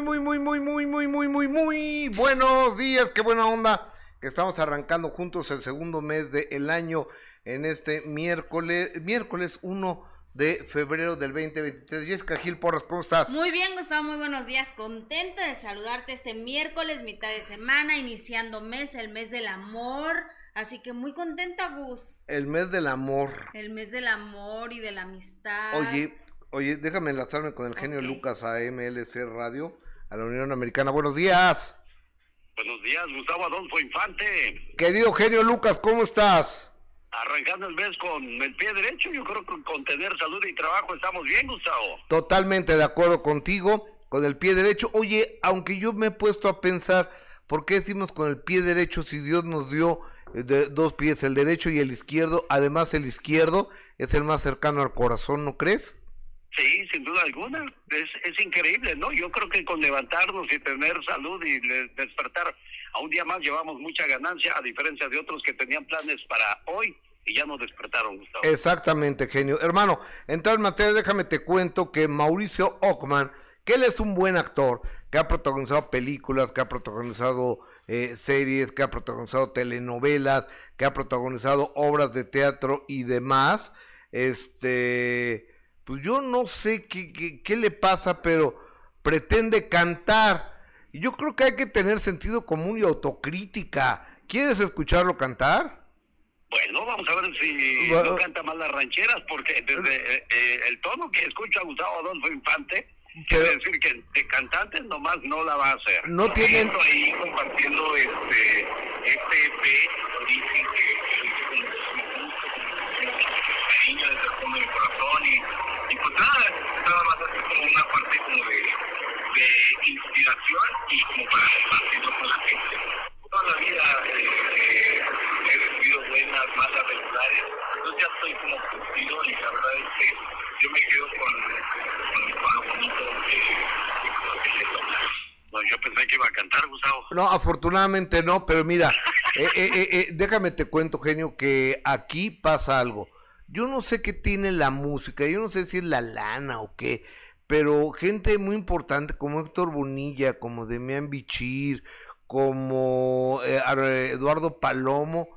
muy, muy, muy, muy, muy, muy, muy, muy, muy buenos días, qué buena onda que estamos arrancando juntos el segundo mes del año en este miércoles, miércoles 1 de febrero del 2023. Jessica Gil Porras, ¿cómo estás? Muy bien, Gustavo, muy buenos días. Contenta de saludarte este miércoles, mitad de semana, iniciando mes, el mes del amor. Así que muy contenta, Gus. El mes del amor. El mes del amor y de la amistad. Oye, oye, déjame enlazarme con el genio Lucas a MLC Radio, a la Unión Americana. Buenos días. Buenos días, Gustavo Adolfo Infante. Querido genio Lucas, ¿cómo estás? arrancando el mes con el pie derecho, yo creo que con tener salud y trabajo estamos bien, Gustavo. Totalmente de acuerdo contigo, con el pie derecho. Oye, aunque yo me he puesto a pensar, ¿por qué decimos con el pie derecho si Dios nos dio eh, dos pies, el derecho y el izquierdo? Además, el izquierdo es el más cercano al corazón, ¿no crees? Sí, sin duda alguna. Es, es increíble, ¿no? Yo creo que con levantarnos y tener salud y despertar a un día más llevamos mucha ganancia, a diferencia de otros que tenían planes para hoy y ya nos despertaron, Gustavo. Exactamente, genio. Hermano, en tal materia, déjame te cuento que Mauricio Ockman, que él es un buen actor, que ha protagonizado películas, que ha protagonizado eh, series, que ha protagonizado telenovelas, que ha protagonizado obras de teatro y demás. Este, pues yo no sé qué, qué, qué le pasa, pero pretende cantar. Y yo creo que hay que tener sentido común y autocrítica. ¿Quieres escucharlo cantar? Bueno, vamos a ver si no canta más las rancheras, porque desde eh, eh, el tono que escucha Gustavo Adolfo Infante, quiere decir que de cantantes nomás no la va a hacer. No tienen... ahí compartiendo este, este EP, dicen que cariño desde el fondo del corazón y, y pues nada, nada más así como una parte como de, de inspiración y como para compartirlo con la gente. Toda la vida eh, he recibido buenas, malas, regulares. Entonces ya estoy como curtido y la verdad es que yo me quedo con, con, lo bonito que, que, le toca. No, yo pensé que iba a cantar, Gustavo. No, afortunadamente no, pero mira, eh, eh, eh, eh, déjame te cuento, genio, que aquí pasa algo. Yo no sé qué tiene la música, yo no sé si es la lana o qué, pero gente muy importante como Héctor Bonilla, como Demian Bichir, como eh, Eduardo Palomo,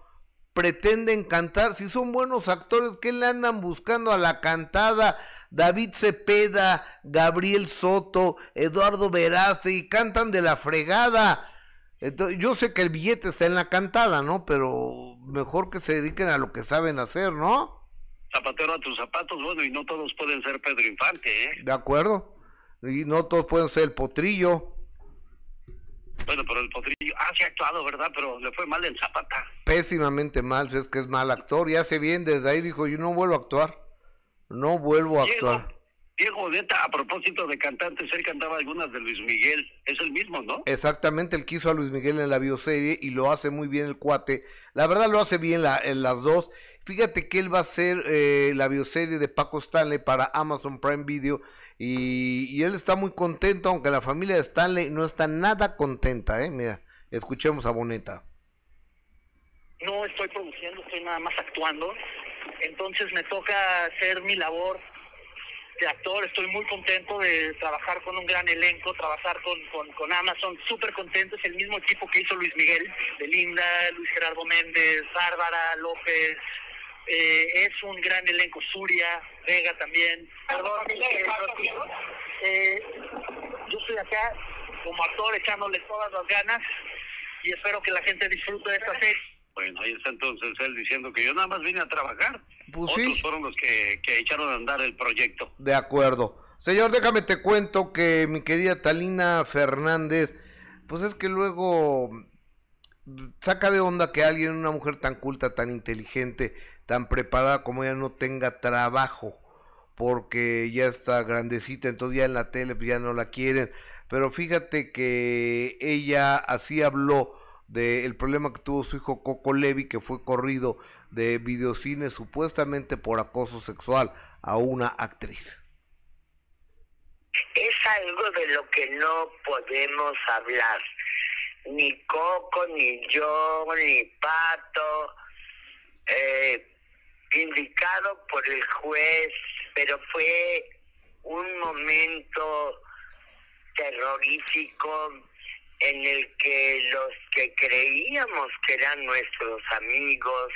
pretenden cantar, si son buenos actores, ¿qué le andan buscando a la cantada? David Cepeda, Gabriel Soto, Eduardo Veraste, cantan de la fregada. Yo sé que el billete está en la cantada, ¿no? Pero mejor que se dediquen a lo que saben hacer, ¿no? Zapatero a tus zapatos, bueno, y no todos pueden ser Pedro Infante, ¿eh? De acuerdo. Y no todos pueden ser el potrillo. Bueno, pero el potrillo, ah, sí ha actuado, ¿verdad? Pero le fue mal en Zapata. Pésimamente mal, es que es mal actor, y hace bien, desde ahí dijo, yo no vuelvo a actuar, no vuelvo a actuar. Diego Odeta, a propósito de cantantes, él cantaba algunas de Luis Miguel, es el mismo, ¿no? Exactamente, él quiso a Luis Miguel en la bioserie y lo hace muy bien el cuate, la verdad lo hace bien la, en las dos, fíjate que él va a hacer eh, la bioserie de Paco Stanley para Amazon Prime Video, y, él está muy contento, aunque la familia de Stanley no está nada contenta, ¿eh? Mira, escuchemos a Boneta. No estoy produciendo, estoy nada más actuando. Entonces me toca hacer mi labor de actor. Estoy muy contento de trabajar con un gran elenco, trabajar con, con, con Amazon. Súper contento. Es el mismo equipo que hizo Luis Miguel, de Linda, Luis Gerardo Méndez, Bárbara López, eh, es un gran elenco, Suria, Vega también. Perdón, eh, yo estoy acá como actor echándole todas las ganas y espero que la gente disfrute de esta serie. Bueno, ahí está entonces él diciendo que yo nada más vine a trabajar. Pues Otros fueron los que, que echaron a andar el proyecto. De acuerdo. Señor, déjame te cuento que mi querida Talina Fernández, pues es que luego saca de onda que alguien, una mujer tan culta, tan inteligente, tan preparada como ella no tenga trabajo porque ya está grandecita, entonces ya en la tele pues, ya no la quieren. Pero fíjate que ella así habló del problema que tuvo su hijo Coco Levi, que fue corrido de videocine supuestamente por acoso sexual a una actriz. Es algo de lo que no podemos hablar. Ni Coco, ni yo, ni Pato. Eh, indicado por el juez, pero fue un momento terrorífico en el que los que creíamos que eran nuestros amigos,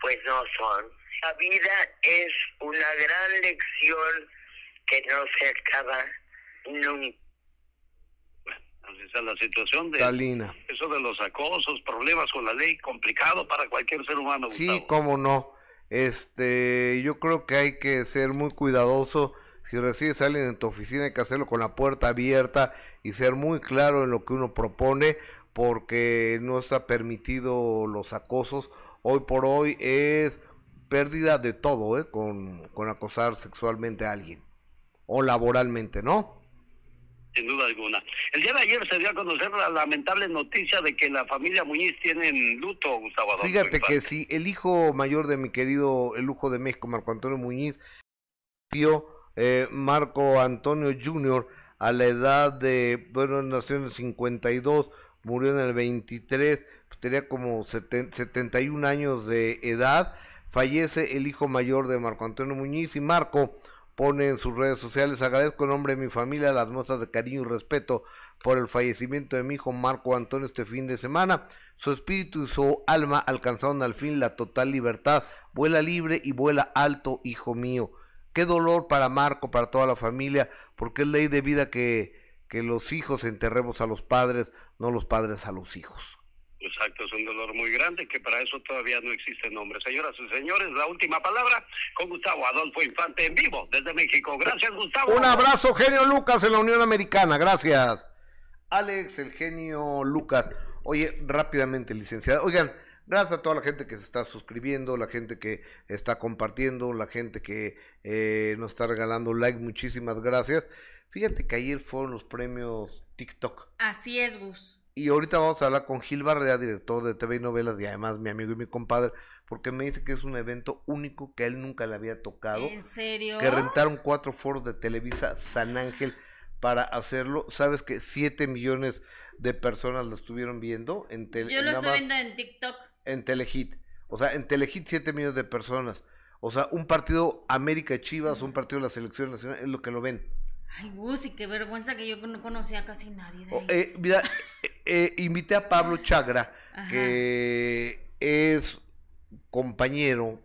pues no son. La vida es una gran lección que no se acaba nunca. La situación de Talina. eso de los acosos, problemas con la ley, complicado para cualquier ser humano. Sí, Gustavo. cómo no. Este, yo creo que hay que ser muy cuidadoso. Si recibes a alguien en tu oficina, hay que hacerlo con la puerta abierta y ser muy claro en lo que uno propone, porque no está permitido los acosos. Hoy por hoy es pérdida de todo, ¿eh? Con, con acosar sexualmente a alguien. O laboralmente, ¿no? Sin duda alguna. El día de ayer se dio a conocer la lamentable noticia de que la familia Muñiz tiene en luto, Gustavo Adolfo Fíjate que si el hijo mayor de mi querido, el lujo de México, Marco Antonio Muñiz, tío eh, Marco Antonio Jr., a la edad de, bueno, nació en el 52, murió en el 23, pues tenía como seten- 71 años de edad, fallece el hijo mayor de Marco Antonio Muñiz y Marco pone en sus redes sociales, agradezco en nombre de mi familia las muestras de cariño y respeto por el fallecimiento de mi hijo Marco Antonio este fin de semana. Su espíritu y su alma alcanzaron al fin la total libertad. Vuela libre y vuela alto, hijo mío. Qué dolor para Marco, para toda la familia, porque es ley de vida que, que los hijos enterremos a los padres, no los padres a los hijos. Exacto, es un dolor muy grande que para eso todavía no existe nombre. Señoras y señores, la última palabra con Gustavo Adolfo Infante en vivo desde México. Gracias, Gustavo. Un abrazo, genio Lucas, en la Unión Americana. Gracias. Alex, el genio Lucas. Oye, rápidamente, licenciada. Oigan, gracias a toda la gente que se está suscribiendo, la gente que está compartiendo, la gente que eh, nos está regalando like. Muchísimas gracias. Fíjate que ayer fueron los premios TikTok. Así es, Gus. Y ahorita vamos a hablar con Gil Barrera, director de TV y novelas, y además mi amigo y mi compadre, porque me dice que es un evento único que a él nunca le había tocado ¿En serio? que rentaron cuatro foros de Televisa San Ángel para hacerlo. Sabes que 7 millones de personas lo estuvieron viendo en, tele, Yo lo estoy viendo en TikTok. en Telehit. O sea, en Telehit 7 millones de personas. O sea, un partido América Chivas, un partido de la selección nacional, es lo que lo ven. Ay, Gus, y qué vergüenza que yo no conocía a casi nadie de O, ahí. eh, mira, eh, eh, invité a Pablo Chagra, Ajá. que es compañero,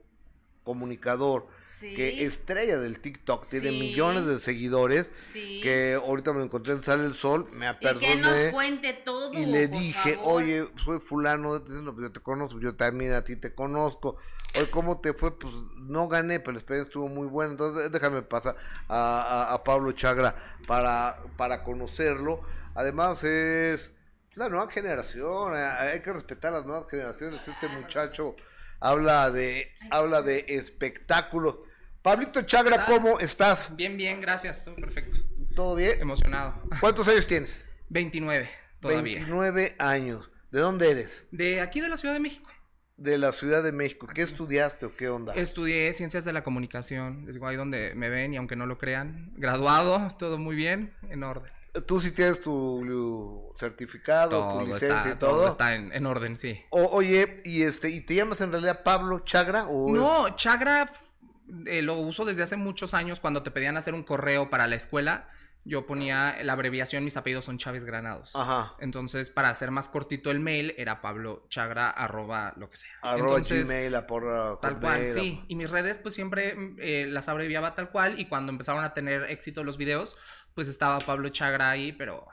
comunicador, sí. que estrella del TikTok, tiene millones de seguidores. sí. que ahorita me encontré en Sale el Sol, me y que nos cuente todo. y le por dije, favor. oye, soy fulano, dice, "No, pues yo te conozco, yo también a ti te conozco, oye, ¿cómo te fue? Pues no gané, pero la experiencia estuvo muy buena, entonces déjame pasar a, a- a Pablo Chagra para, para conocerlo, además es la nueva generación, eh, hay que respetar las nuevas generaciones, este muchacho habla de, habla de espectáculos. Pablito Chagra, ¿cómo estás? Bien, bien, gracias, todo perfecto. ¿Todo bien? Emocionado. ¿Cuántos años tienes? 29 todavía. 29 años. ¿De dónde eres? De aquí de la Ciudad de México. De la Ciudad de México. ¿Qué estudiaste o qué onda? Estudié Ciencias de la Comunicación, digo ahí donde me ven y aunque no lo crean, graduado, todo muy bien, en orden. Tú sí tienes tu certificado, tu licencia está, y todo. todo está en, en orden, sí. O- oye, y este, ¿y te llamas en realidad Pablo Chagra o No, Chagra eh, lo uso desde hace muchos años cuando te pedían hacer un correo para la escuela. Yo ponía la abreviación, mis apellidos son Chávez Granados. Ajá. Entonces, para hacer más cortito el mail, era Pablo Chagra, arroba lo que sea. Arroba Entonces, Gmail, a por uh, Tal cual, sí. Y mis redes, pues siempre eh, las abreviaba tal cual. Y cuando empezaron a tener éxito los videos, pues estaba Pablo Chagra ahí, pero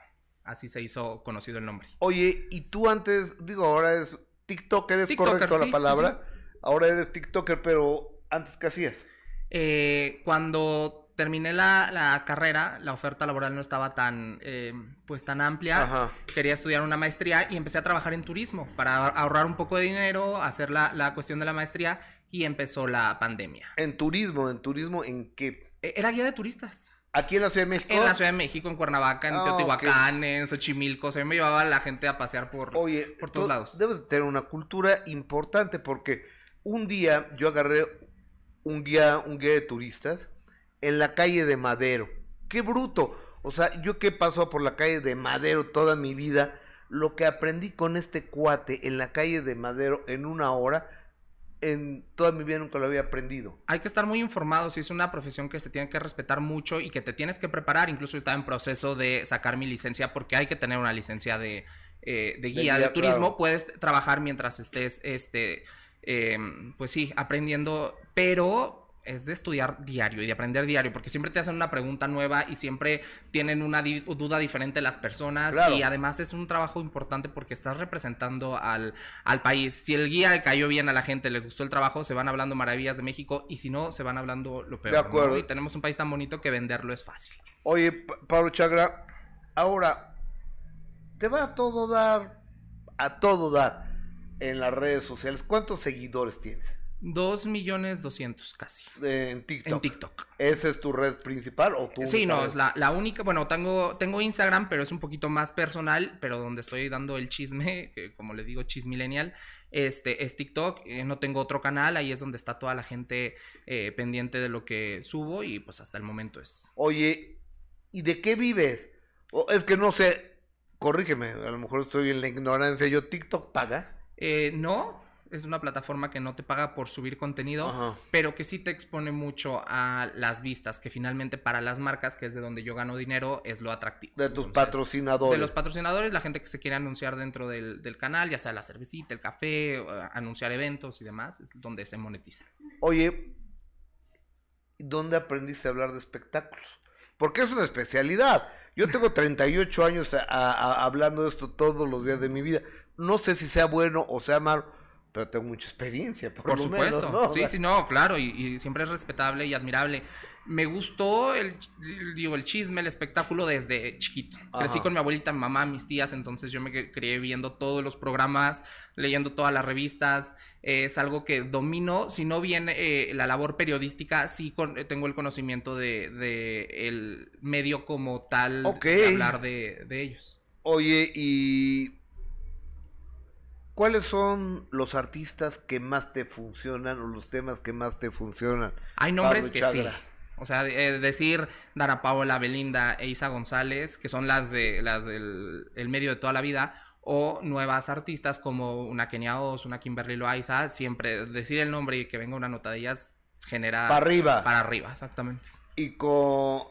así se hizo conocido el nombre. Oye, y tú antes, digo, ahora eres TikToker, ¿es TikToker, correcto sí, la sí, palabra? Ahora eres TikToker, pero antes ¿qué hacías? Eh, cuando terminé la, la carrera, la oferta laboral no estaba tan, eh, pues tan amplia. Ajá. Quería estudiar una maestría y empecé a trabajar en turismo para ahorrar un poco de dinero, hacer la, la cuestión de la maestría y empezó la pandemia. En turismo, en turismo, ¿en qué? Eh, Era guía de turistas. Aquí en la Ciudad de México. En la Ciudad de México, en Cuernavaca, en Ah, Teotihuacán, en Xochimilco. O sea, me llevaba la gente a pasear por, Oye, por todos lados. Debes de tener una cultura importante porque un día yo agarré un guía, un guía de turistas en la calle de Madero. ¡Qué bruto! O sea, yo que he pasado por la calle de Madero toda mi vida, lo que aprendí con este cuate en la calle de Madero en una hora en toda mi vida nunca lo había aprendido. Hay que estar muy informado, si es una profesión que se tiene que respetar mucho y que te tienes que preparar, incluso yo estaba en proceso de sacar mi licencia porque hay que tener una licencia de, eh, de guía de, guía, turismo, claro. puedes trabajar mientras estés, este, eh, pues sí, aprendiendo, pero es de estudiar diario y de aprender diario, porque siempre te hacen una pregunta nueva y siempre tienen una di- duda diferente las personas Claro. y además es un trabajo importante porque estás representando al, al país. Si el guía cayó bien a la gente, les gustó el trabajo, se van hablando maravillas de México y si no, se van hablando lo peor. De ¿no? acuerdo. Y tenemos un país tan bonito que venderlo es fácil. Oye, Pa- Pablo Chagra, ahora, te va a todo dar, a todo dar en las redes sociales. ¿Cuántos seguidores tienes Dos millones doscientos casi. en TikTok? En TikTok. ¿Esa es tu red principal o tu Sí, no, es la, la única, bueno, tengo, tengo Instagram, pero es un poquito más personal, pero donde estoy dando el chisme, que como le digo, chismilenial, este, es TikTok, eh, no tengo otro canal, ahí es donde está toda la gente eh, pendiente de lo que subo y pues hasta el momento es... Oye, ¿y de qué vives? O, es que no sé, corrígeme, a lo mejor estoy en la ignorancia. ¿Yo TikTok paga? Eh, no, es una plataforma que no te paga por subir contenido, Ajá. pero que sí te expone mucho a las vistas, que finalmente para las marcas, que es de donde yo gano dinero, es lo atractivo. De tus Entonces, patrocinadores. De los patrocinadores, la gente que se quiere anunciar dentro del, del canal, ya sea la cervecita, el café, eh, anunciar eventos y demás, es donde se monetiza. Oye, ¿dónde aprendiste a hablar de espectáculos? Porque es una especialidad. Yo tengo 38 años a- a- hablando de esto todos los días de mi vida. No sé si sea bueno o sea malo, pero tengo mucha experiencia, por, Por lo supuesto. menos, ¿no? Sí, sí, no, claro, y, y siempre es respetable y admirable. Me gustó el, digo, el chisme, el espectáculo desde chiquito. Crecí Ajá. con mi abuelita, mi mamá, mis tías, entonces yo me crié viendo todos los programas, leyendo todas las revistas. Eh, es algo que domino, si no bien eh, la labor periodística, sí con- eh, tengo el conocimiento de, de el medio como tal, Ok. de hablar de, de ellos. Oye, ¿y cuáles son los artistas que más te funcionan o los temas que más te funcionan? Hay nombres que sí. O sea, eh, decir Dara Paola, Belinda e Isa González, que son las de las del el medio de toda la vida, o nuevas artistas como una Kenia Oz, una Kimberly Loaiza, siempre decir el nombre y que venga una nota de ellas genera Para arriba. para arriba, exactamente. Y con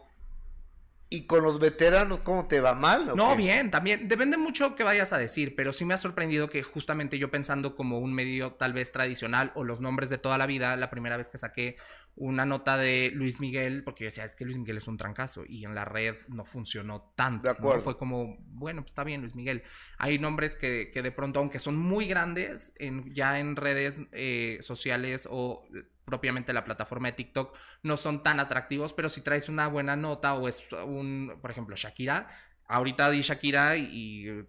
y con los veteranos, ¿cómo te va mal? o No, qué? bien, también. Depende mucho que vayas a decir, pero sí me ha sorprendido que justamente yo pensando como un medio tal vez tradicional o los nombres de toda la vida, la primera vez que saqué una nota de Luis Miguel, porque yo decía, es que Luis Miguel es un trancazo y en la red no funcionó tanto. De ¿no? acuerdo. Fue como, bueno, pues está bien Luis Miguel. Hay nombres que, que de pronto, aunque son muy grandes, en, ya en redes eh, sociales o propiamente la plataforma de TikTok no son tan atractivos, pero si traes una buena nota o es un, por ejemplo, Shakira, ahorita di Shakira y, y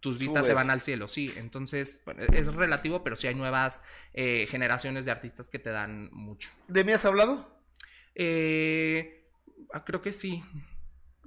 tus vistas se van al cielo, sí, entonces bueno, es relativo, pero sí hay nuevas eh, generaciones de artistas que te dan mucho. ¿De mí has hablado? Eh, ah, creo que sí.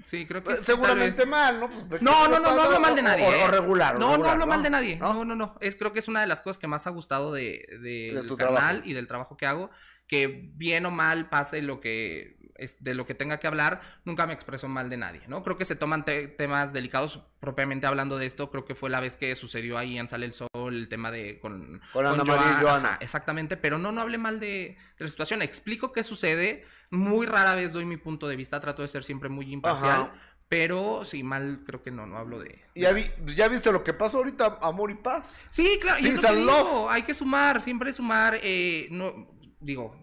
Sí, creo que Pues, Seguramente mal, ¿no? Pues, ¿qué No, no, no, no hablo mal de nadie. O, ¿eh? regular. No, no hablo mal de nadie. ¿No? No, no. Es, creo que es una de las cosas que más ha gustado de, de- De del canal y del trabajo que hago. Que bien o mal pase lo que es- de lo que tenga que hablar, nunca me expreso mal de nadie, ¿no? Creo que se toman te- temas delicados propiamente hablando de esto. Creo que fue la vez que sucedió ahí en Sale el Sol el tema de con, Con Ana María y Joana. ajá, exactamente, pero no, no hablé mal de, de la situación. Explico qué sucede. Muy rara vez doy mi punto de vista. Trato de ser siempre muy imparcial. Ajá. Pero sí, mal creo que no, no hablo de... ¿Ya, vi- ¿Ya viste lo que pasó ahorita, Amor y Paz? Sí, claro, y es lo que digo, hay que sumar, siempre sumar, eh, no, digo,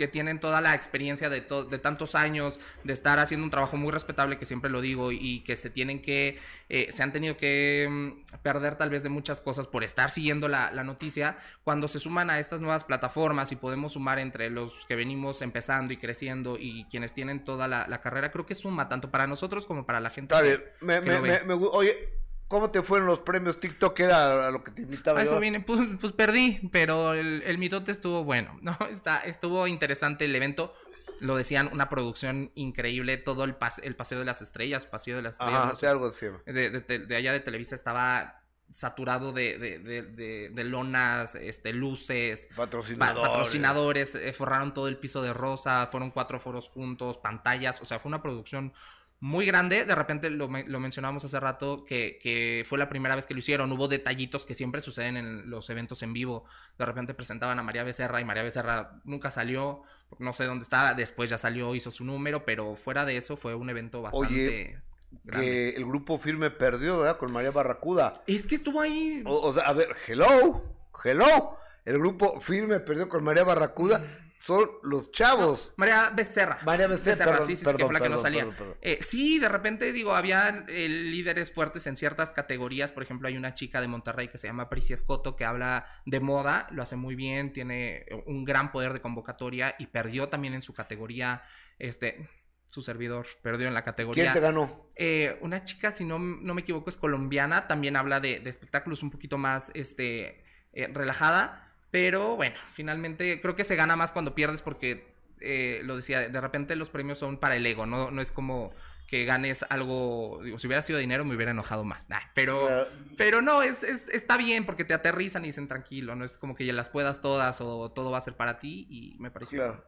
que tienen toda la experiencia de, de tantos años, de estar haciendo un trabajo muy respetable, que siempre lo digo, y que se tienen que, eh, se han tenido que mm, perder tal vez de muchas cosas por estar siguiendo la, la noticia, cuando se suman a estas nuevas plataformas y podemos sumar entre los que venimos empezando y creciendo y quienes tienen toda la, la carrera, creo que suma tanto para nosotros como para la gente. Que-. Me, que me- me- oye, ¿cómo te fueron los premios TikTok? Era a lo que te invitaba A eso viene, pues, pues perdí, pero el, el mitote estuvo bueno, ¿no? Está, estuvo interesante el evento. Lo decían, una producción increíble, todo el, pas- el paseo de las estrellas, paseo de las estrellas, Ajá, no sé, algo así. de, de de allá de Televisa estaba saturado de, de, de- de- lonas, este, luces, pa- Patrocinador. patrocinadores, eh, forraron todo el piso de rosa, fueron cuatro foros juntos, pantallas, o sea, fue una producción muy grande. De repente lo, lo mencionábamos hace rato que, que fue la primera vez que lo hicieron. Hubo detallitos que siempre suceden en los eventos en vivo. De repente presentaban a María Becerra y María Becerra nunca salió. No sé dónde estaba. Después ya salió, hizo su número. Pero fuera de eso fue un evento bastante Oye, grande. Que el grupo firme perdió, ¿verdad? Con María Barracuda. Es que estuvo ahí. O, o sea, a ver, hello, hello. El grupo firme perdió con María Barracuda. Son los chavos. María Becerra. María Becerra, perdón, sí, sí, sí, que perdón, fue la que no perdón, salía. perdón, perdón. Eh, sí, de repente, digo, había eh, líderes fuertes en ciertas categorías. Por ejemplo, hay una chica de Monterrey que se llama Priscia Escoto que habla de moda, lo hace muy bien, tiene un gran poder de convocatoria y perdió también en su categoría, este, su servidor perdió en la categoría. ¿Quién te ganó? Eh, una chica, si no, no me equivoco, es colombiana, también habla de, de espectáculos un poquito más este, eh, relajada, pero bueno, finalmente creo que se gana más cuando pierdes porque, eh, lo decía, de repente los premios son para el ego, no, no es como que ganes algo, digo, si hubiera sido dinero me hubiera enojado más, nah, pero, Claro. pero no, es, es- está bien porque te aterrizan y dicen tranquilo, no es como que ya las puedas todas o todo va a ser para ti y me pareció Claro.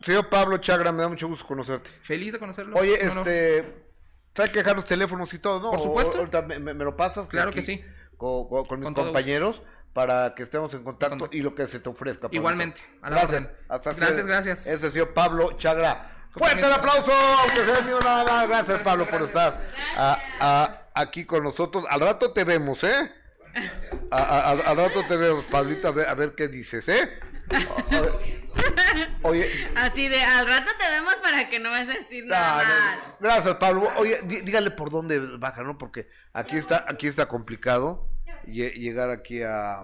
Señor Pablo Chagra, me da mucho gusto conocerte. feliz de conocerlo. Oye, No, no, este. Hay que dejar los teléfonos y todo, ¿no? Por supuesto. me, lo pasas. Claro que sí. Con, con- con mis compañeros para que estemos en contacto contacto. y lo que se te ofrezca. Igualmente, a la Gracias. orden. Hasta Gracias, gracias. Ese señor Pablo Chagra. Fuerte el aplauso, aunque sea mío nada más. Gracias, Pablo, por estar a- a- aquí con nosotros. Al rato te vemos, ¿eh? A- a- al- al rato te vemos, Pablito, a ver, a ver qué dices, ¿eh? Oye, Así de, al rato te vemos para que no vas a decir nada no, no, mal. no. Gracias, Pablo. Oye, dí- dígale por dónde baja, ¿no? Porque aquí está, aquí está complicado llegar aquí a,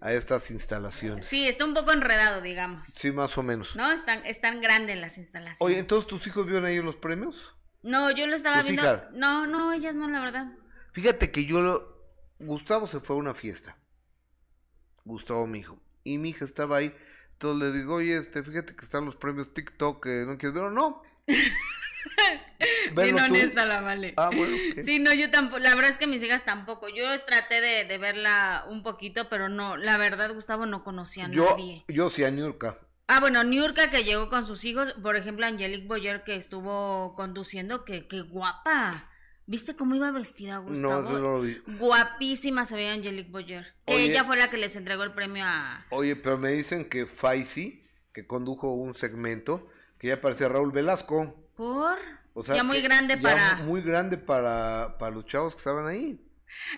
a estas instalaciones. Sí, está un poco enredado, digamos. Sí, más o menos. ¿No? Están, están grandes las instalaciones. Oye, ¿entonces tus hijos vieron ahí los premios? No, yo lo estaba ¿Tus viendo. hijas? No, no, ellas no, la verdad. Fíjate que yo, lo- Gustavo se fue a una fiesta. Gustavo, mi hijo. Y mi hija estaba ahí. Entonces le digo, oye, este, fíjate que están los premios TikTok, que no quieres ver, no. Bien Verlos tú. honesta la vale. Ah, bueno. ok. Sí, no, yo tampoco, la verdad es que mis hijas tampoco. Yo traté de, de verla un poquito, pero no, la verdad, Gustavo no conocía a yo, nadie. yo sí a Niurka. Ah, bueno, Niurka que llegó con sus hijos, por ejemplo, Angelique Boyer que estuvo conduciendo, que, que guapa. ¿Viste cómo iba vestida, No, Gustavo? eso no lo vi. Guapísima se veía Angelique Boyer. Que Oye. ella fue la que les entregó el premio a... Oye, pero me dicen que Faisy, que condujo un segmento, que ya parecía Raúl Velasco. ¿Por? O sea, ya muy grande ya para... Muy grande para, para los chavos que estaban ahí.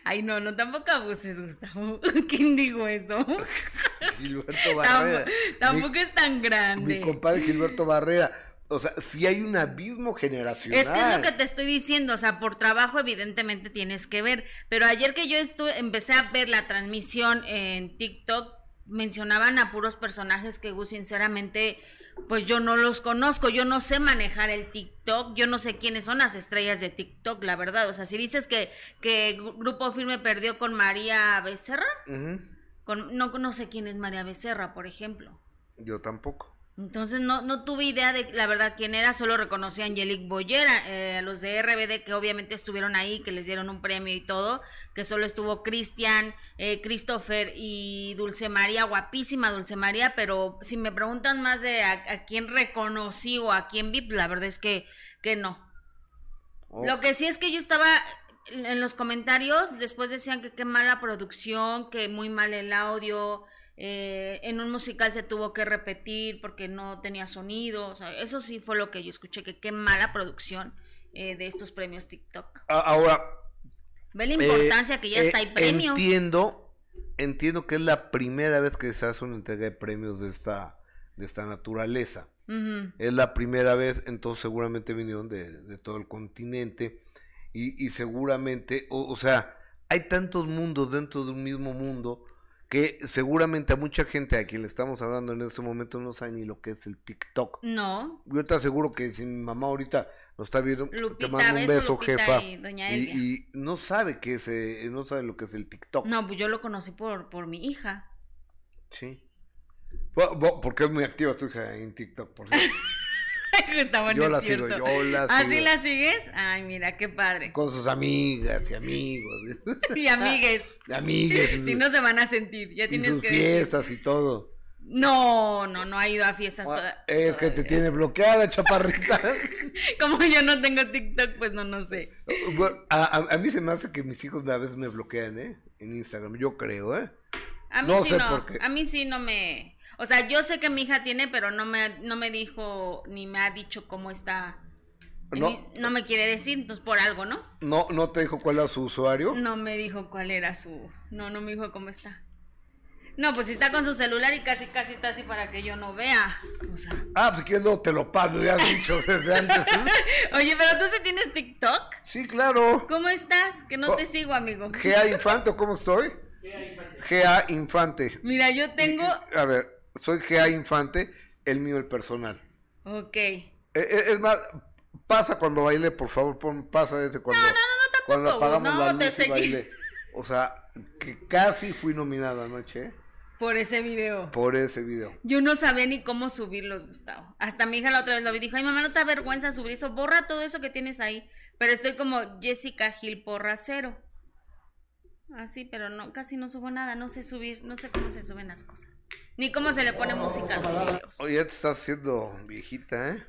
Ay, no, no, tampoco abuses, Gustavo. ¿Quién dijo eso? Gilberto Barrera. Tampo- tampoco Mi- es tan Mi grande. compadre Gilberto Barrera. O sea, sí hay un abismo generacional. Es que es lo que te estoy diciendo, o sea, por trabajo evidentemente tienes que ver, pero ayer que yo estuve, empecé a ver la transmisión en TikTok, mencionaban a puros personajes que Gus sinceramente, pues yo no los conozco, yo no sé manejar el TikTok, yo no sé quiénes son las estrellas de TikTok, la verdad, o sea, si dices que, que Grupo Firme perdió con María Becerra, con, no, no sé quién es María Becerra, por ejemplo. Yo tampoco. Entonces no, no tuve idea de la verdad quién era, solo reconocí a Angelique Boyer, eh, a los de RBD que obviamente estuvieron ahí, que les dieron un premio y todo, que solo estuvo Cristian, eh, Christopher y Dulce María, guapísima Dulce María, pero si me preguntan más de a, a quién reconocí o a quién vi, la verdad es que, que no. Oh, Lo que sí es que yo estaba en los comentarios, después decían que qué mala producción, que muy mal el audio, eh, en un musical se tuvo que repetir porque no tenía sonido, o sea, eso sí fue lo que yo escuché, que qué mala producción eh, de estos premios TikTok. Ahora, Ve la eh, importancia que ya eh, está hay premios. Entiendo, entiendo que es la primera vez que se hace una entrega de premios de esta, de esta naturaleza. Es la primera vez, entonces seguramente vinieron de, de todo el continente y, y seguramente, o, o sea, hay tantos mundos dentro de un mismo mundo que seguramente a mucha gente a quien le estamos hablando en este momento no sabe ni lo que es el TikTok. No, Yo te aseguro que si mi mamá ahorita lo está viendo, te mando un beso, Lupita jefa. y doña Y, Elvia. y no sabe que es, eh, no sabe lo que es el TikTok. no, pues yo lo conocí por, por mi hija. Sí. Porque es muy activa tu hija en TikTok, por cierto. Yo la es sigo, cierto. yo la ¿Así sigo. la sigues? Ay, mira, qué padre. Con sus amigas y amigos. Y amigues. y amigues. Si no se van a sentir, ya y tienes sus que decir. fiestas y todo. No, no, no ha ido a fiestas Ah, toda- Es que te tiene bloqueada, chaparrita. Como yo no tengo TikTok, pues no, no sé. Bueno, a, a- a mí se me hace que mis hijos a veces me bloquean, ¿eh? En Instagram, yo creo, ¿eh? A mí No sí sé no, por qué. a mí sí no me... O sea, yo sé que mi hija tiene, pero no me, no me dijo, ni me ha dicho cómo está. No. Ni- no me quiere decir, entonces por algo, ¿no? ¿No, no te dijo cuál era su usuario? No me dijo cuál era su... No, no me dijo cómo está. No, pues si está con su celular y casi, casi está así para que yo no vea. O sea... Ah, pues que no te lo pago, ya has dicho desde antes. ¿eh? Oye, pero tú sí tienes TikTok. Sí, claro. ¿Cómo estás? Que no Oh, te sigo, amigo. GA Infante, ¿o ¿cómo estoy? GA Infante. Mira, yo tengo... A ver, soy GA Infante, el mío, el personal. Ok. Eh, eh, es más, pasa cuando baile, por favor, pon, pasa ese cuando, No, no, no, no, tampoco, cuando apagamos no, la te luz y seguí. baile. O sea, que casi fui nominado anoche, ¿eh? Por ese video. Por ese video. Yo no sabía ni cómo subirlos, Gustavo. Hasta mi hija la otra vez lo vi y dijo, ay mamá, no te da vergüenza subir eso, borra todo eso que tienes ahí. Pero estoy como Jessica Gil Porra cero. Así, pero no, casi no subo nada, no sé subir, no sé cómo se suben las cosas. Ni cómo se le pone música a los videos. Oye, ya te estás haciendo viejita, ¿eh?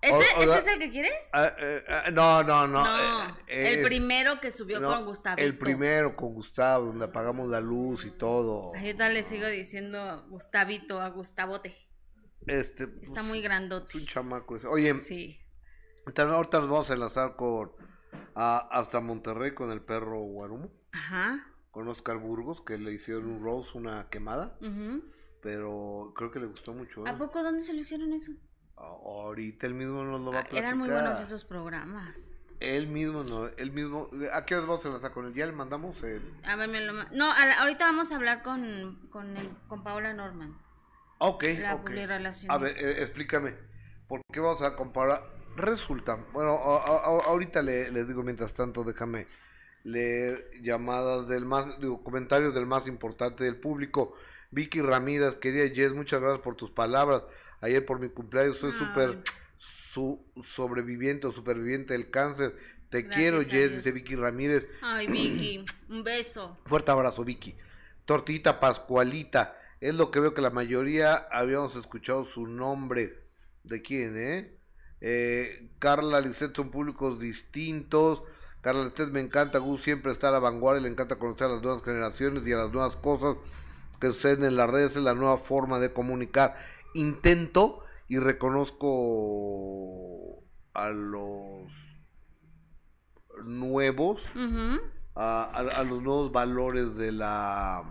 ¿Ese, o- ese o- es el que quieres? Ah, eh, ah, no, no, no. No, eh, el eh, primero que subió no, con Gustavo. El primero con Gustavo, donde apagamos la luz y todo. Ahí tal le sigo diciendo Gustavito a Gustavote. Este, Está pues, muy grandote. un chamaco ese. Oye, Sí. también ahorita nos vamos a enlazar con a- hasta Monterrey con el perro Guarumo, Ajá. Con Oscar Burgos, que le hicieron un rose, una quemada, pero creo que le gustó mucho. ¿eh? ¿A poco dónde se lo hicieron eso? Ahorita él mismo nos lo va a Ah, platicar. Eran muy buenos esos programas. Él mismo, no, él mismo. ¿A qué vamos a enlazar con él? Ya le mandamos el. A ver, me lo ma- No, la- ahorita vamos a hablar con, con, el, con Paola Norman. Ok, La ok. publirelación. A ver, eh, explícame. ¿Por qué vamos a comparar? Resulta, bueno, a- a- a- ahorita le, les digo, mientras tanto, déjame leer llamadas del más, digo, comentarios del más importante del público. Vicky Ramírez, querida Jess, muchas gracias por tus palabras. Ayer por mi cumpleaños, soy súper su, sobreviviente o superviviente del cáncer. Te Gracias quiero, Jess, dice Vicky Ramírez. Ay, Vicky, un beso. Fuerte abrazo, Vicky. Tortita Pascualita. Es lo que veo que la mayoría habíamos escuchado su nombre. ¿De quién, eh? Eh, Carla Lisset son públicos distintos. Carla Lisset me encanta, Gus siempre está a la vanguardia, le encanta conocer a las nuevas generaciones y a las nuevas cosas que suceden en las redes, es la nueva forma de comunicar. Intento y reconozco a los nuevos a, a- a los nuevos valores de la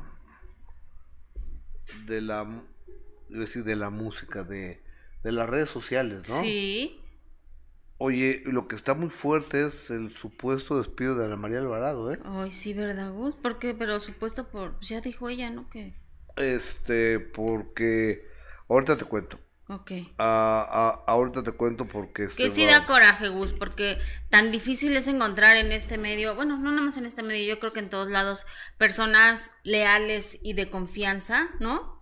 de la decir de la música de, de las redes sociales no Sí. Oye lo que está muy fuerte es el supuesto despido de Ana María Alvarado eh Ay, sí, ¿verdad, Gus? ¿Por qué? Pero supuesto por... Ya dijo ella, ¿no? Que... este porque ahorita te cuento Ok. Ah, ah, ahorita te cuento porque Que sí va- da coraje, Gus, porque tan difícil es encontrar en este medio, bueno, no nada más en este medio, yo creo que en todos lados, personas leales y de confianza, ¿no?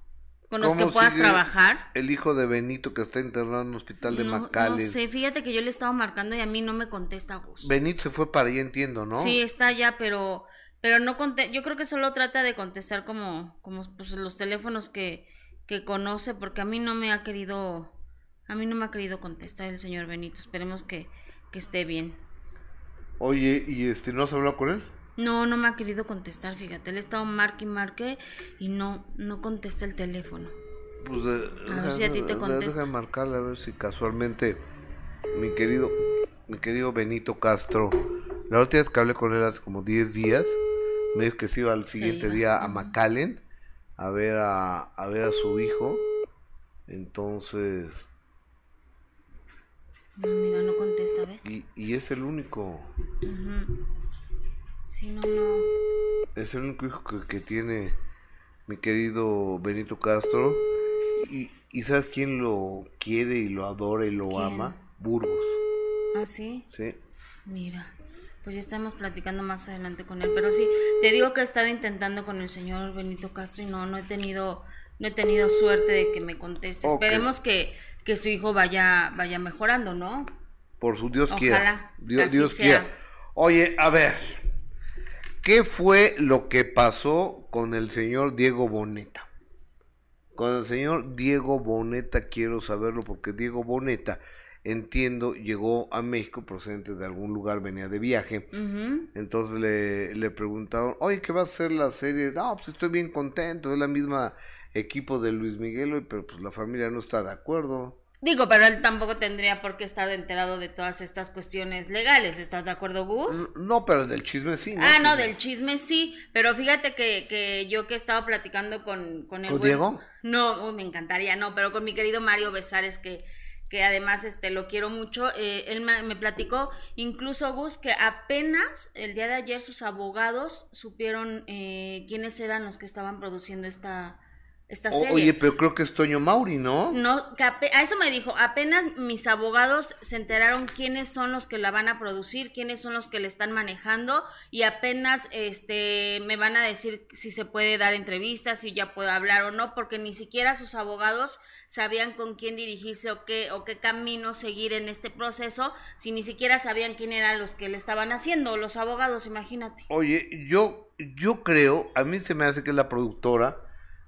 Con los que ¿Cómo puedas trabajar. el hijo de Benito que está internado en un hospital de No, no McAllen sé, fíjate que yo le estaba marcando y a mí no me contesta Gus. Benito se fue para allá entiendo no Sí, está ya, pero pero no conte yo creo que solo trata de contestar como como pues, los teléfonos que que conoce porque a mí no me ha querido a mí no me ha querido contestar el señor Benito. Esperemos que que esté bien. oye y este no has hablado con él No, no me ha querido contestar, fíjate. Él estaba marque y marque y no, no contesta el teléfono. Pues de- A ver si a ti te contesta. Deja marcarle a ver si casualmente mi querido mi querido Benito Castro, la última vez que hablé con él hace como 10 días, me dijo que se iba al siguiente día a. McAllen a ver a, a ver a su hijo. Entonces, No, mira, no contesta, ¿ves? y, y es el único, Ujú. Sí, no, no. es el único hijo que, que tiene mi querido Benito Castro. Y, y ¿sabes quién lo quiere y lo adora y lo ¿Quién? ama? Burgos, ¿Ah, sí? ¿sí? Mira, pues ya estamos platicando más adelante con él, pero sí, te digo que he estado intentando con el señor Benito Castro y no, no he tenido, no he tenido suerte de que me conteste. Esperemos que, que su hijo vaya, vaya mejorando, ¿no? Por su Dios Ojalá, quiera. Dios, Dios quiera. Oye, a ver. ¿Qué fue lo que pasó con el señor Diego Boneta? Con el señor Diego Boneta quiero saberlo porque Diego Boneta, entiendo, llegó a México procedente de algún lugar, venía de viaje. Entonces le, le preguntaron, oye, ¿qué va a ser la serie? No, pues estoy bien contento, es la misma equipo de Luis Miguel, pero pues la familia no está de acuerdo. Digo, pero él tampoco tendría por qué estar enterado de todas estas cuestiones legales. ¿Estás de acuerdo, Gus? N- No, pero del chisme sí, ¿no? Ah, no, Pues, del chisme sí, pero fíjate que, que yo que estaba platicando con, con el ¿Con Diego? No, uy, me encantaría, no, pero con mi querido Mario Besares, que, que además este, lo quiero mucho, eh, él me, me platicó, incluso Gus, que apenas el día de ayer sus abogados supieron eh, quiénes eran los que estaban produciendo esta, esta O- serie. oye, pero creo que es Toño Mauri, ¿no? No, a eso me dijo, apenas mis abogados se enteraron quiénes son los que la van a producir, quiénes son los que le están manejando y apenas este me van a decir si se puede dar entrevistas, si ya puedo hablar o no, porque ni siquiera sus abogados sabían con quién dirigirse o qué o qué camino seguir en este proceso, si ni siquiera sabían quién eran los que le estaban haciendo, los abogados, imagínate. Oye, yo, yo creo, a mí se me hace que es la productora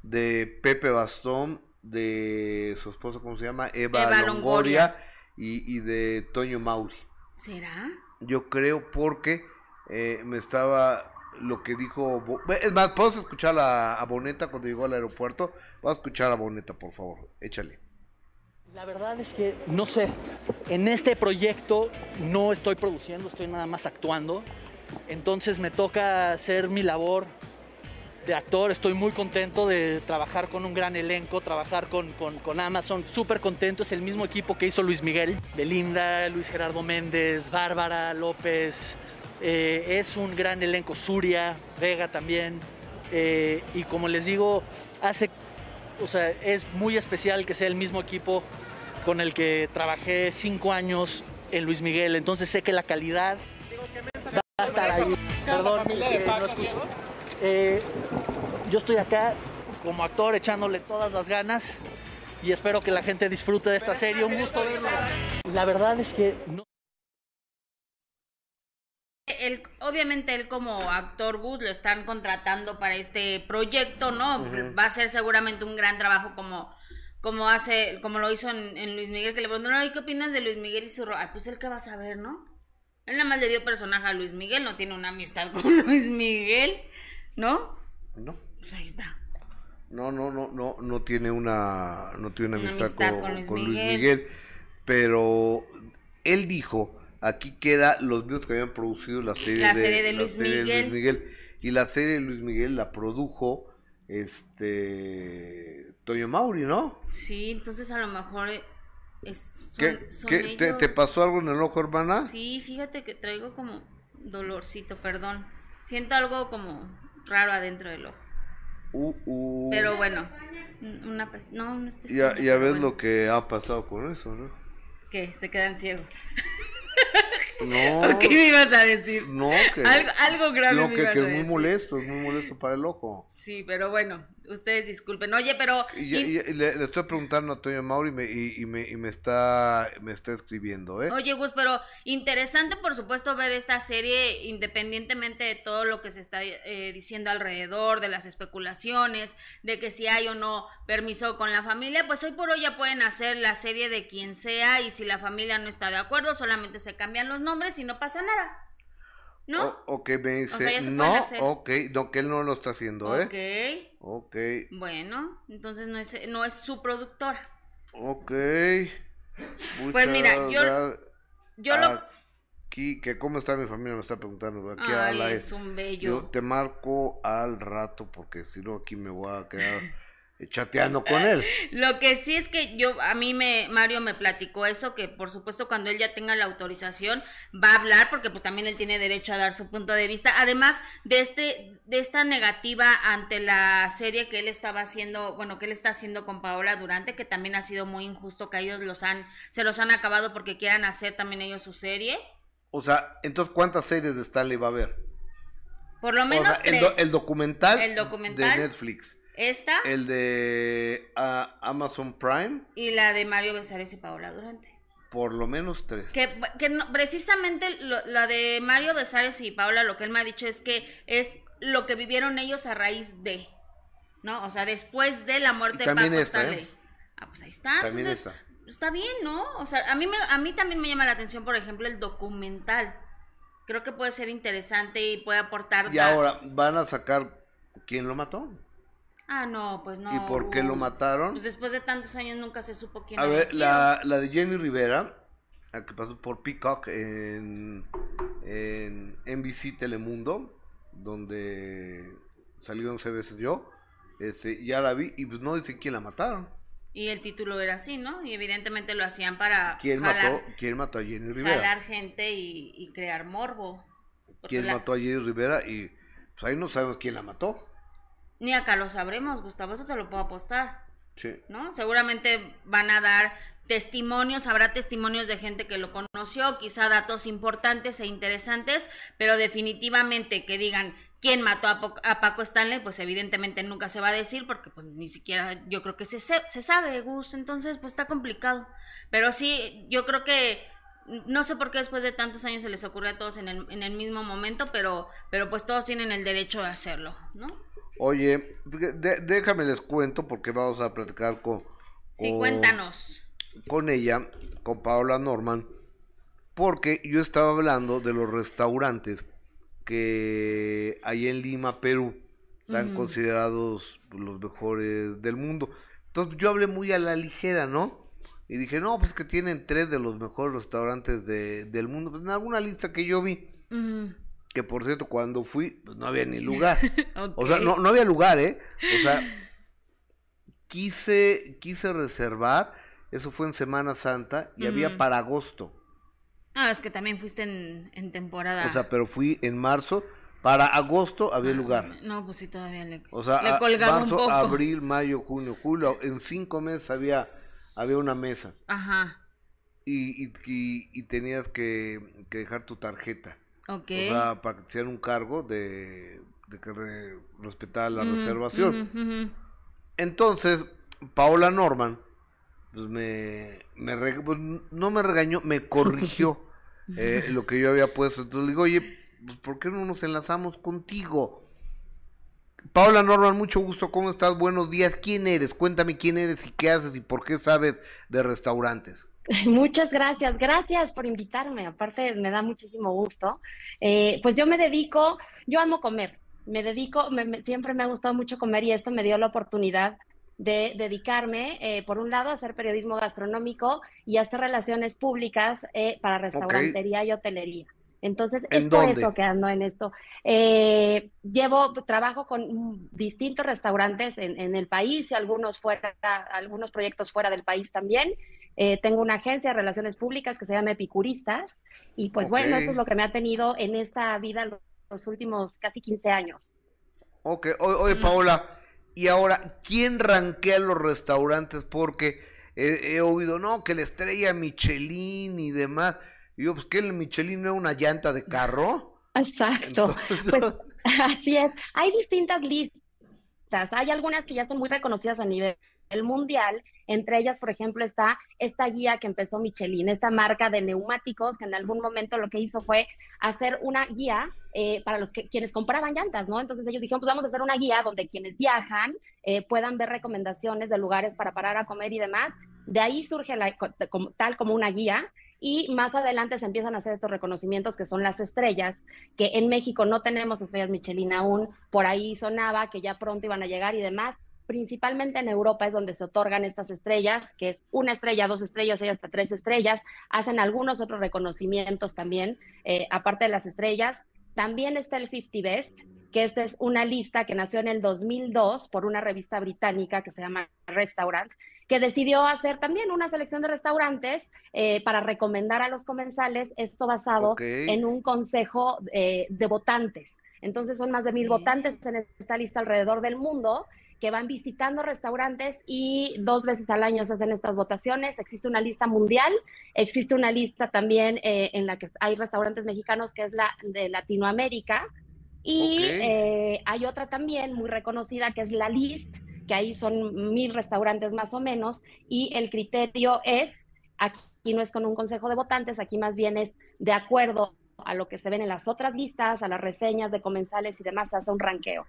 de Pepe Bastón, de su esposa, ¿cómo se llama? Eva, Eva Longoria, Longoria. Y, y de Toño Mauri. ¿Será? Yo creo porque eh, me estaba lo que dijo. Es más, ¿puedes escuchar a, a Boneta cuando llegó al aeropuerto? Vamos a escuchar a Boneta, por favor. Échale. La verdad es que no sé, en este proyecto no estoy produciendo, estoy nada más actuando. Entonces me toca hacer mi labor de actor. Estoy muy contento de trabajar con un gran elenco, trabajar con, con- con Amazon. Súper contento, es el mismo equipo que hizo Luis Miguel, Belinda, Luis Gerardo Méndez, Bárbara López. Eh, es un gran elenco, Suria, Vega también. Eh, y como les digo, hace o sea, es muy especial que sea el mismo equipo con el que trabajé cinco años en Luis Miguel. Entonces sé que la calidad va a estar ahí. Perdón, eh, no escucho. Eh, yo estoy acá como actor echándole todas las ganas y espero que la gente disfrute de esta serie. Un gusto verlo. La verdad es que no. Obviamente él como actor Gus lo están contratando para este proyecto, ¿no? Va a ser seguramente un gran trabajo como, como hace, como lo hizo en, en Luis Miguel, que le preguntaron, "Ay, ¿qué opinas de Luis Miguel y su ro-?" Ay, pues él qué va a saber, ¿no? Él nada más le dio personaje a Luis Miguel, no tiene una amistad con Luis Miguel, ¿no? No, Pues ahí está. no, no, no, no, no tiene una, no tiene una amistad, amistad con, con Luis con Luis Miguel. Pero él dijo aquí que era los mismos que habían producido la serie, La de, serie de la Luis serie de. Luis Miguel y la serie de Luis Miguel la produjo este Toño Mauri, ¿no? Sí, entonces a lo mejor eh, es, son, ¿Qué, son qué- te, te pasó algo en el ojo, hermana? Sí, fíjate que traigo como dolorcito, perdón. Siento algo como raro adentro del ojo. Uh, uh. Pero bueno, un- una no, no ya, pestaña, ya pero ves bueno. lo que ha pasado con eso, ¿no? que se quedan ciegos. No, ¿O ¿Qué me ibas a decir? no, que, Algo, algo grave me que, ibas que a es muy decir. molesto, es muy molesto para el ojo. Sí, pero bueno, ustedes disculpen. Oye, pero Y, le, le estoy preguntando a Toño Mauri y me, y, y me, y me está me está escribiendo, ¿eh? Oye, Gus, pero interesante, por supuesto, ver esta serie independientemente de todo lo que se está eh, diciendo alrededor, de las especulaciones, de que si hay o no permiso con la familia, pues hoy por hoy ya pueden hacer la serie de quien sea y si la familia no está de acuerdo, solamente se cambian los nombres y no pasa nada. ¿No? O- ok, me dice, sea, ya se no, hacer. ok, no, que él no lo está haciendo, ¿eh? ok. Ok, Bueno, entonces no es, no es su productora. ok. Pues mira, Muchas yo- Yo lo... Aquí, que cómo está mi familia, me está preguntando. Aquí Ay, habla es él. un Yo bello. te marco al rato porque si no aquí me voy a quedar chateando con él. Lo que sí es que yo, a mí me, Mario me platicó eso, que por supuesto cuando él ya tenga la autorización va a hablar, porque pues también él tiene derecho a dar su punto de vista, además de este, de esta negativa ante la serie que él estaba haciendo, bueno, que él está haciendo con Paola Durante, que también ha sido muy injusto que ellos los han, se los han acabado porque quieran hacer también ellos su serie. O sea, entonces, ¿cuántas series de Stanley va a haber? Por lo O menos el, tres. do- el documental, El documental. de Netflix, Esta el de ah, Amazon Prime, y la de Mario Besares y Paola Durante. por lo menos tres. Que, que no- precisamente lo- la de Mario Besares y Paula, lo que él me ha dicho es que es lo que vivieron ellos a raíz de, ¿no? O sea, después de la muerte de también Paco esta, ¿eh? Ah, pues ahí está. También Entonces, esta. está bien, ¿no? O sea, a mí, me, a mí también me llama la atención, por ejemplo, el documental. Creo que puede ser interesante y puede aportar... Y ahora van a sacar quién lo mató. Ah, no, pues no. ¿Y por qué lo mataron? Pues después de tantos años nunca se supo quién A había ver, sido. la, la de Jenny Rivera, la que pasó por Peacock en, en NBC Telemundo, donde salió 11 veces yo, este, ya la vi y pues no dice quién la mataron. Y el título era así, ¿no? Y evidentemente lo hacían para ¿Quién jalar, mató, quién mató a Jenny Rivera? jalar gente y, y crear morbo. ¿Quién la- mató a Jenny Rivera? Y pues ahí no sabemos quién la mató. Ni acá lo sabremos, Gustavo, eso te lo puedo apostar. Sí. ¿no? Seguramente van a dar testimonios, habrá testimonios de gente que lo conoció, quizá datos importantes e interesantes, pero definitivamente que digan quién mató a, Paco Stanley, pues evidentemente nunca se va a decir porque pues ni siquiera yo creo que se, se, sabe, Gus, entonces pues está complicado. Pero sí, yo creo que no sé por qué después de tantos años se les ocurrió a todos en el, en el mismo momento, pero, pero pues todos tienen el derecho de hacerlo, ¿no? Oye, de- déjame les cuento porque vamos a platicar con, Sí, con- cuéntanos. con ella, con Paola Norman, porque yo estaba hablando de los restaurantes que hay en Lima, Perú, están considerados los mejores del mundo. Entonces yo hablé muy a la ligera, ¿no? Y dije, no, pues que tienen tres de los mejores restaurantes de- del mundo, pues en alguna lista que yo vi. Que por cierto, cuando fui, pues no había ni lugar. O sea, no, no había lugar, ¿eh? O sea, quise, quise reservar, eso fue en Semana Santa, y había Ujú. para agosto. Ah, es que también fuiste en, en temporada. O sea, pero fui en marzo, para agosto había Ah, lugar. No, pues sí, todavía le, O sea, le colgaba marzo, un poco. abril, mayo, junio, julio, en cinco meses había, había una mesa. Ajá, Y, y, y- y tenías que, que dejar tu tarjeta. Ok. O sea, para que hicieran un cargo de, de que re- respetara la reservación. Entonces, Paola Norman, pues me, pues, no me regañó, me corrigió eh, lo que yo había puesto. Entonces le digo, oye, pues, ¿por qué no nos enlazamos contigo? Paola Norman, mucho gusto, ¿cómo estás? Buenos días, ¿quién eres? Cuéntame quién eres y qué haces y por qué sabes de restaurantes. Muchas gracias, gracias por invitarme. Aparte, me da muchísimo gusto. Eh, pues yo me dedico, yo amo comer, me dedico, me- me- siempre me ha gustado mucho comer y esto me dio la oportunidad de dedicarme, eh, por un lado, a hacer periodismo gastronómico y a hacer relaciones públicas eh, para restaurantería y hotelería. Entonces, ¿En es por dónde? eso que ando en esto. Eh, llevo, trabajo con distintos restaurantes en, en el país y algunos fuera, algunos proyectos fuera del país también. Eh, tengo una agencia de relaciones públicas que se llama Epicuristas y pues bueno, eso es lo que me ha tenido en esta vida los, últimos casi 15 años. Ok, o- oye. Paola, y ahora, ¿quién rankea los restaurantes? Porque he, he oído, no, que la estrella Michelin y demás. Y yo, pues, ¿qué el Michelin no es una llanta de carro? Exacto. Pues así es. Hay distintas listas. Hay algunas que ya son muy reconocidas a nivel mundial. Entre ellas, por ejemplo, está esta guía que empezó Michelin, esta marca de neumáticos que en algún momento lo que hizo fue hacer una guía eh, para los que quienes compraban llantas, ¿no? Entonces ellos dijeron, pues vamos a hacer una guía donde quienes viajan eh, puedan ver recomendaciones de lugares para parar a comer y demás. De ahí surge la- tal como una guía y más adelante se empiezan a hacer estos reconocimientos que son las estrellas, que en México no tenemos estrellas Michelin aún, por ahí sonaba que ya pronto iban a llegar y demás. Principalmente en Europa es donde se otorgan estas estrellas, que es una estrella, dos estrellas y hasta tres estrellas. Hacen algunos otros reconocimientos también, eh, aparte de las estrellas. También está el 50 Best, que esta es una lista que nació en el 2002 por una revista británica que se llama Restaurant, que decidió hacer también una selección de restaurantes eh, para recomendar a los comensales, esto basado en un consejo eh, de votantes. Entonces son más de mil votantes en esta lista alrededor del mundo que van visitando restaurantes y dos veces al año se hacen estas votaciones. Existe una lista mundial, existe una lista también eh, en la que hay restaurantes mexicanos que es la de Latinoamérica y eh, hay otra también muy reconocida que es la List, que ahí son mil restaurantes más o menos y el criterio es, aquí no es con un consejo de votantes, aquí más bien es de acuerdo a lo que se ven en las otras listas, a las reseñas de comensales y demás, se hace un ranqueo.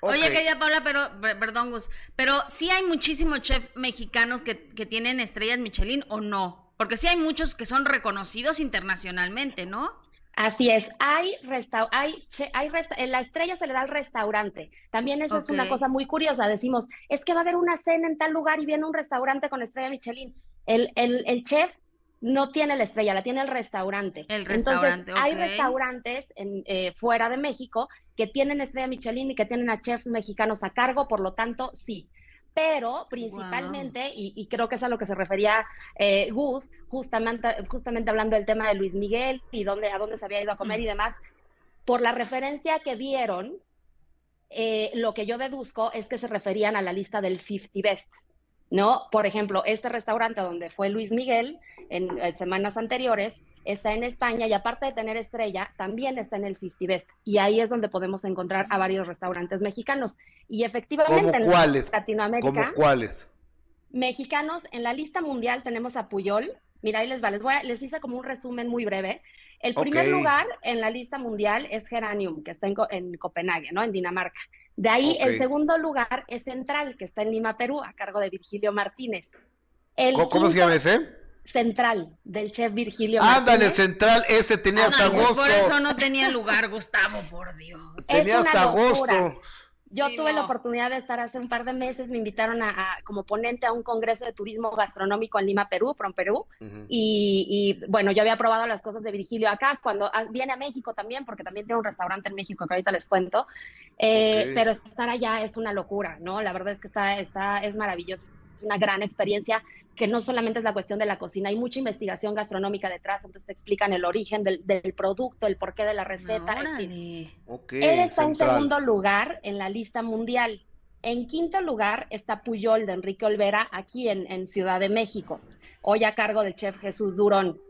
Oye, querida Paula, pero, perdón, Gus, pero sí hay muchísimos chefs mexicanos que, que tienen estrellas Michelin o no, porque sí hay muchos que son reconocidos internacionalmente, ¿no? Así es, hay, resta hay, hay en la estrella se le da al restaurante. También eso es una cosa muy curiosa. Decimos, es que va a haber una cena en tal lugar y viene un restaurante con estrella Michelin. El, el, el chef no tiene la estrella, la tiene el restaurante. El restaurante, Entonces, hay restaurantes en, eh, fuera de México que tienen estrella Michelin y que tienen a chefs mexicanos a cargo, por lo tanto, sí. Pero principalmente, y, creo que es a lo que se refería eh, Gus, justamente, justamente hablando del tema de Luis Miguel y dónde, a dónde se había ido a comer y demás, por la referencia que dieron, eh, lo que yo deduzco es que se referían a la lista del 50 Best. ¿No? Por ejemplo, este restaurante donde fue Luis Miguel en, eh, semanas anteriores está en España y aparte de tener estrella, también está en el 50 Best. Y ahí es donde podemos encontrar a varios restaurantes mexicanos. Y efectivamente en Latinoamérica. cuáles? Mexicanos, en la lista mundial tenemos a Puyol. Mira, ahí les va, les, voy a, les hice como un resumen muy breve. El primer lugar en la lista mundial es Geranium, que está en, en Copenhague, ¿no? En Dinamarca. De ahí el segundo lugar es Central, que está en Lima, Perú, a cargo de Virgilio Martínez. ¿Cómo, se llama ese? Central, del chef Virgilio Ándale, Central, ese tenía hasta agosto. Por eso no tenía lugar, Gustavo, por Dios. Tenía hasta agosto. Yo tuve la oportunidad de estar hace un par de meses, me invitaron a, como ponente a un congreso de turismo gastronómico en Lima, Perú, Prom Perú, y, bueno, yo había probado las cosas de Virgilio acá, cuando ah, viene a México también, porque también tiene un restaurante en México que ahorita les cuento, eh, pero estar allá es una locura, ¿no? La verdad es que está, está, es maravilloso, es una gran experiencia que no solamente es la cuestión de la cocina, hay mucha investigación gastronómica detrás, entonces te explican el origen del, producto, el porqué de la receta. Él está en segundo lugar en la lista mundial. En quinto lugar está Puyol de Enrique Olvera, aquí en, Ciudad de México, hoy a cargo del chef Jesús Durón,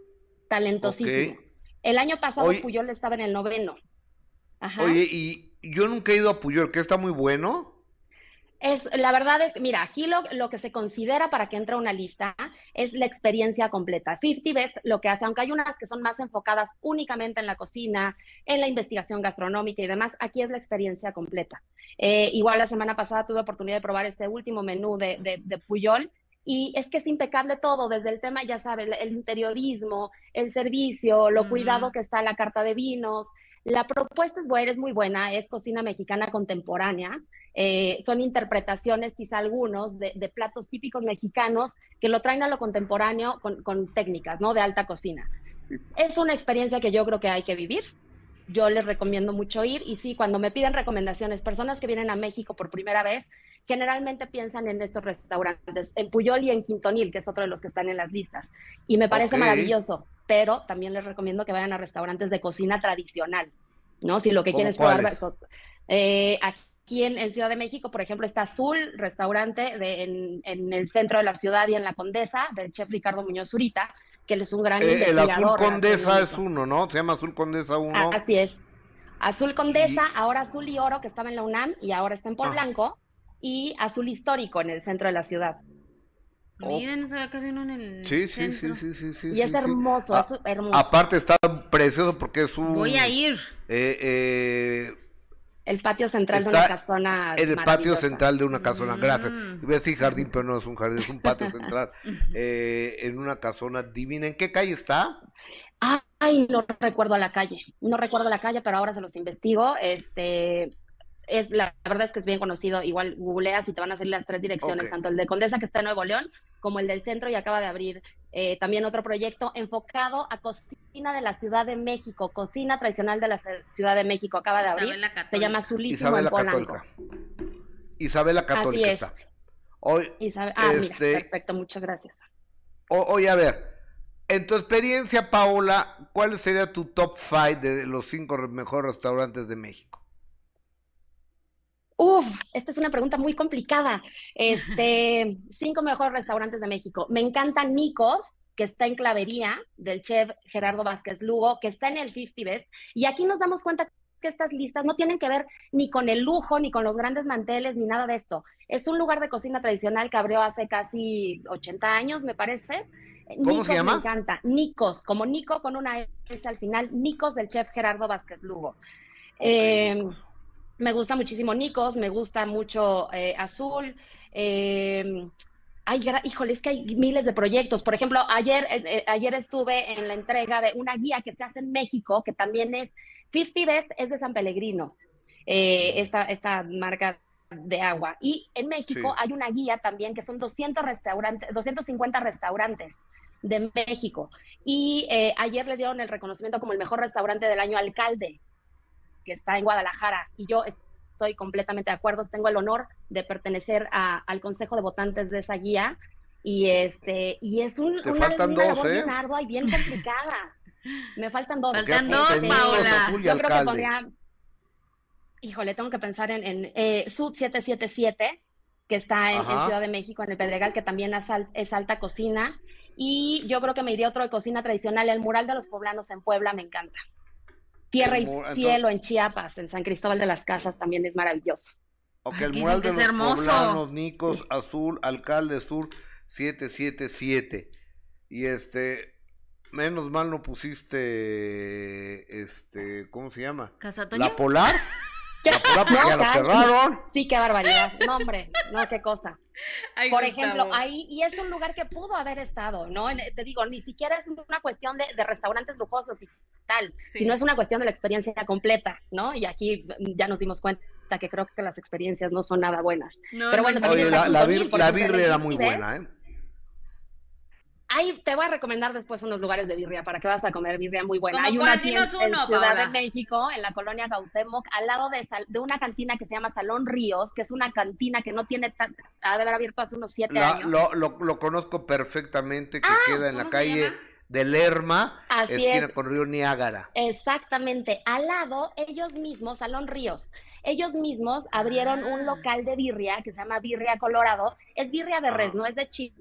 talentosísimo. El año pasado Puyol estaba en el noveno. Oye, y yo nunca he ido a Puyol, que está muy bueno. Es, la verdad es, mira, aquí lo, lo, que se considera para que entre una lista es la experiencia completa. 50 Best lo que hace, aunque hay unas que son más enfocadas únicamente en la cocina, en la investigación gastronómica y demás, aquí es la experiencia completa. Eh, igual la semana pasada tuve oportunidad de probar este último menú de, de, de Puyol y es que es impecable todo, desde el tema, ya sabes, el interiorismo, el servicio, lo cuidado que está la carta de vinos. La propuesta es buena, es muy buena, es cocina mexicana contemporánea. Eh, son interpretaciones, quizá algunos, de, platos típicos mexicanos que lo traen a lo contemporáneo con, técnicas, ¿no? De alta cocina. Es una experiencia que yo creo que hay que vivir. Yo les recomiendo mucho ir y sí, cuando me piden recomendaciones, personas que vienen a México por primera vez, generalmente piensan en estos restaurantes, en Puyol y en Quintonil, que es otro de los que están en las listas. Y me parece maravilloso, pero también les recomiendo que vayan a restaurantes de cocina tradicional, ¿no? Si lo que quieren es probar... Eh, Aquí en, Ciudad de México, por ejemplo, está Azul, restaurante en, el centro de la ciudad y en la Condesa, del chef Ricardo Muñoz Zurita, que él es un gran eh, El Azul Condesa es uno, ¿no? Se llama Azul Condesa 1. Ah, así es. Azul Condesa, ahora Azul y Oro, que estaba en la UNAM y ahora está en Pol Blanco, y Azul Histórico en el centro de la ciudad. Miren, se ve que vino en el sí, centro. Sí, sí, sí, sí, Y es hermoso, es hermoso. Aparte está precioso porque es un... Voy a ir. Eh, eh, el patio central de una casona. En el patio central de una casona, gracias. Mm. Iba a decir jardín, pero no es un jardín, es un patio central. eh, en una casona divina. ¿En qué calle está? Ay, no recuerdo la calle. No recuerdo la calle, pero ahora se los investigo. Este, es la, verdad es que es bien conocido. Igual googleas y te van a salir las tres direcciones, tanto el de Condesa que está en Nuevo León, como el del centro y acaba de abrir eh, también otro proyecto enfocado a cocina de la Ciudad de México, cocina tradicional de la Ciudad de México, acaba de abrir. Se llama Zulísimo Isabela Católica. Isabela Católica Así es. Hoy, ah, este, perfecto, muchas gracias. oye, a ver, en tu experiencia, Paola, ¿cuál sería tu top five de los cinco mejores restaurantes de México? Uf, esta es una pregunta muy complicada. Este, cinco mejores restaurantes de México. Me encanta Nicos, que está en Clavería, del chef Gerardo Vázquez Lugo, que está en el 50 Best. Y aquí nos damos cuenta que estas listas no tienen que ver ni con el lujo, ni con los grandes manteles, ni nada de esto. Es un lugar de cocina tradicional que abrió hace casi 80 años, me parece. ¿Cómo se llama? Me encanta. Nicos, como Nico con una S al final. Nicos del chef Gerardo Vázquez Lugo. Eh, Me gusta muchísimo Nicos, me gusta mucho eh, Azul. Eh, ay, híjole, es que hay miles de proyectos. Por ejemplo, ayer, eh, eh, ayer estuve en la entrega de una guía que se hace en México, que también es 50 Best, es de San Pellegrino, eh, esta, esta marca de agua. Y en México Sí. hay una guía también que son 200 restaurantes, 250 restaurantes de México. Y eh, ayer le dieron el reconocimiento como el mejor restaurante del año alcalde, que está en Guadalajara. Y yo estoy completamente de acuerdo. Tengo el honor de pertenecer a- al consejo de votantes de esa guía. Y este, y es un, Te una, faltan una dos, labor ¿eh? bien ardua y bien complicada. Me faltan dos. Faltan dos, Paola. Yo creo que pondría, híjole, tengo que pensar en, en eh, Sud 777, que está en. Ciudad de México, en el Pedregal, que también es, al- es alta cocina. Y yo creo que me iría otro de cocina tradicional. El mural de los poblanos en Puebla me encanta. Tierra El y entonces- cielo en Chiapas, en San Cristóbal de las Casas, también es maravilloso. Ok, el Dicen mural que de los hermoso. poblanos, Nicos, Azul, Alcalde Sur 777. Y este, menos mal no pusiste, este, ¿cómo se llama? ¿Casa Toño? La Polar. ¿Qué? La Polar porque No, ya la cerraron. Sí, qué barbaridad. No, hombre, no, qué cosa. Ay, Por Gustavo. ejemplo, ahí, y es un lugar que pudo haber estado, ¿no? En- Te digo, ni siquiera es una cuestión de, de restaurantes lujosos y tal, Sí. sino es una cuestión de la experiencia completa, ¿no? Y aquí mm, ya nos dimos cuenta que creo que las experiencias no son nada buenas. No, Pero no, bueno, no. también Oye, está la, birria era muy buena, ¿eh? Ahí te voy a recomendar después unos lugares de birria para que vas a comer birria muy buena. ¿Cómo Hay una en, Dinos en uno, Ciudad Paola. de México, en la colonia Gautemoc, al lado de, sal- de una cantina que se llama Salón Ríos, que es una cantina que no tiene tan, ha de haber abierto hace unos siete La- años. lo, lo, lo conozco perfectamente, que queda en la ¿cómo se calle llama? De Lerma, Así esquina es. con Río Niágara. Exactamente, al lado, ellos mismos, Salón Ríos, ellos mismos abrieron un Ah. local de birria que se llama Birria Colorado. Es birria de res, Ah. no es de chivo,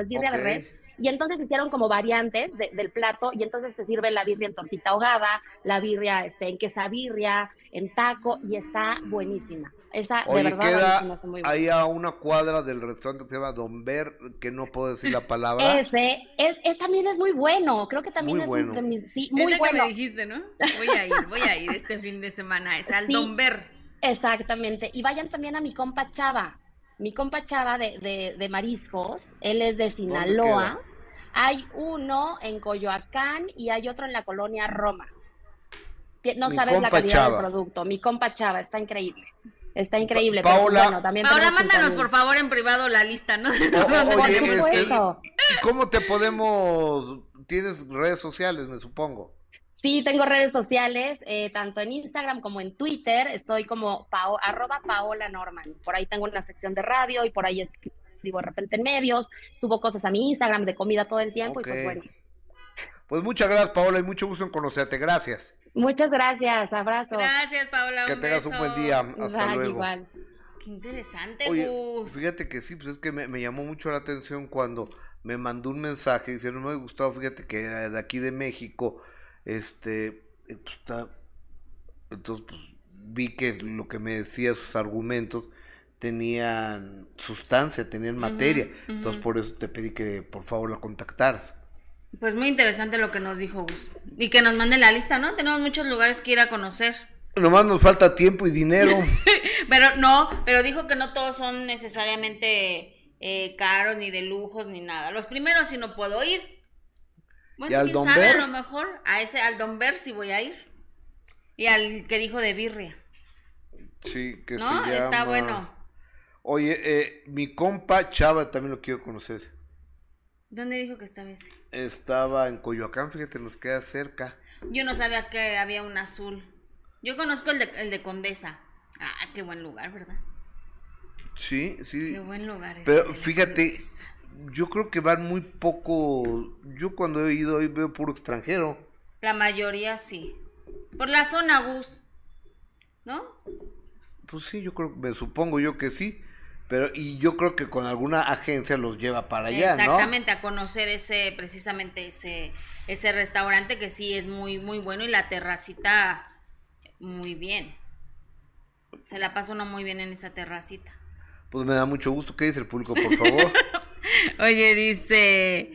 es birria de res. Y entonces hicieron como variantes de- del plato y entonces te sirve la birria en tortita ahogada, la birria este, en quesabirria, en taco y está buenísima. Esa de Oye, verdad a mí queda se me hace muy buena. ahí a una cuadra del restaurante que se llama Don Ver, que no puedo decir la palabra. Ese es, es- también es muy bueno, creo que también Muy es bueno. un de sí, muy que bueno. me dijiste, ¿no? Voy a ir, voy a ir este fin de semana. Es al Sí. Don Ver. Exactamente. Y vayan también a mi compa Chava. Mi compa Chava de, de, de mariscos, él es de Sinaloa. Hay uno en Coyoacán y hay otro en la colonia Roma. No Mi sabes la calidad Chava. del producto. Mi compa Chava, está increíble. Está increíble. Pa- pero bueno, también mándanos por favor en privado la lista, ¿no? Oye, este, supuesto. ¿y ¿cómo te podemos? Tienes redes sociales, me supongo. Sí, tengo redes sociales, eh, tanto en Instagram como en Twitter. Estoy como pao- arroba Paola Norman. Por ahí tengo una sección de radio y por ahí escribo de repente en medios. Subo cosas a mi Instagram de comida todo el tiempo Ok. y pues bueno. Pues muchas gracias, Paola, y mucho gusto en conocerte. Gracias. Muchas gracias, abrazo. Gracias, Paola. Que tengas un buen día. Hasta luego. igual. Qué interesante, Oye, Gus. fíjate que sí, pues es que me, me llamó mucho la atención cuando me mandó un mensaje diciendo, no me gustaba, fíjate que era de aquí de México, este, eh, pues, entonces pues, vi que lo que me decía, sus argumentos, tenían sustancia, tenían materia, entonces por eso te pedí que por favor la contactaras. Pues muy interesante lo que nos dijo Gus. Y que nos mande la lista, ¿no? Tenemos muchos lugares que ir a conocer. Nomás nos falta tiempo y dinero. Pero no, pero dijo que no todos son necesariamente eh, caros, ni de lujos, ni nada. Los primeros sí no puedo ir. Bueno, ¿Y al quién sabe, Ver? a lo mejor a ese, al Don Ver sí voy a ir. Y al que dijo de birria. Sí, que ¿No? se Está llama- bueno. Oye, eh, mi compa Chava también lo quiero conocer. ¿Dónde dijo que estaba ese? Estaba en Coyoacán, fíjate, nos queda cerca. Yo no sabía que había un azul. Yo conozco el de, el de Condesa. Ah, qué buen lugar, ¿verdad? Sí, sí. Qué buen lugar. Pero fíjate, Condesa. Yo creo que van muy poco. Yo cuando he ido ahí veo puro extranjero. La mayoría sí. Por la zona Gus. ¿No? Pues sí, yo creo, me supongo yo que sí. Pero, y yo creo que con alguna agencia los lleva para allá, ¿no? Exactamente, a conocer ese, precisamente ese, ese restaurante que sí es muy, muy bueno y la terracita muy bien. Se la pasa uno muy bien en esa terracita. Pues me da mucho gusto. ¿Qué dice el público, por favor? Oye, dice,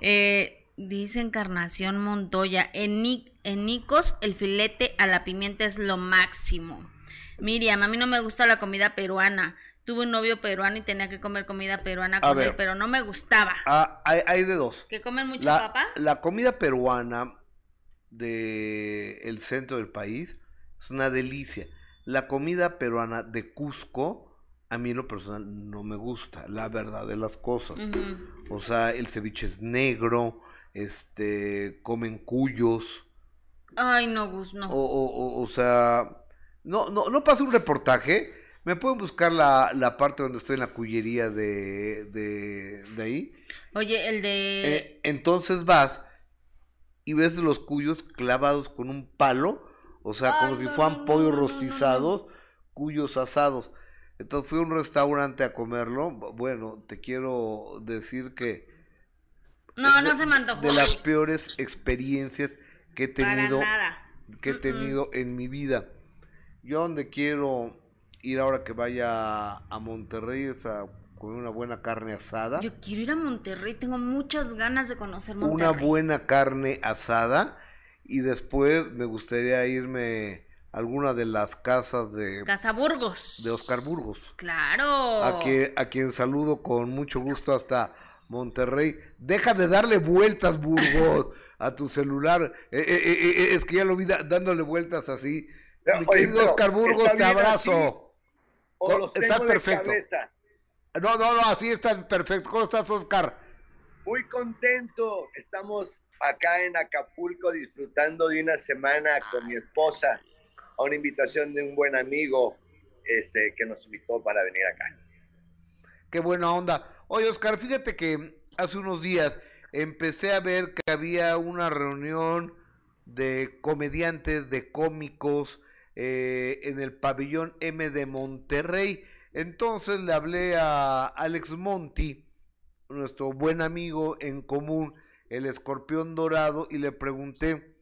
eh, dice Encarnación Montoya, en, en Nicos el filete a la pimienta es lo máximo. Miriam, a mí no me gusta la comida peruana. Tuve un novio peruano y tenía que comer comida peruana con ver. él, pero no me gustaba. Ah, hay, hay de dos. ¿Que comen mucho La, papa? la comida peruana de el centro del país es una delicia. La comida peruana de Cusco, a mí en lo personal no me gusta, la verdad de las cosas. O sea, el ceviche es negro, este, comen cuyos, Ay, no, Gus, no. o, o, o- o sea, no, no, no pasa un reportaje. Me pueden buscar la, la parte donde estoy en la cuyería de, de, de ahí. Oye, el de... Eh, entonces vas y ves los cuyos clavados con un palo, o sea, Ay, como si fueran no, pollos no. rostizados, cuyos asados. Entonces fui a un restaurante a comerlo. Bu- Bueno, te quiero decir que no, no de- se me antojó. de las peores experiencias que he tenido nada. que he tenido en mi vida. Yo donde quiero ir ahora que vaya a Monterrey es a comer una buena carne asada. Yo quiero ir a Monterrey, tengo muchas ganas de conocer una Monterrey. buena carne asada y después me gustaría irme alguna de las casas de, Casaburgos. de Oscar Burgos, Claro. a, que, a quien saludo con mucho gusto hasta Monterrey. Deja de darle vueltas, Burgos, a tu celular. Eh, eh, eh, es que ya lo vi da- dándole vueltas así. Pero, Mi querido Oscar Burgos, ¿está te abrazo. O No, los está tengo de perfecto. cabeza. No, no, no, así está perfecto. ¿Cómo estás, Oscar? Muy contento. Estamos acá en Acapulco disfrutando de una semana con mi esposa a una invitación de un buen amigo este, que nos invitó para venir acá. Qué buena onda. Oye, Oscar, fíjate que hace unos días empecé a ver que había una reunión de comediantes, de cómicos eh, en el pabellón M de Monterrey. Entonces le hablé a Alex Monti, nuestro buen amigo en común, el escorpión dorado, y le pregunté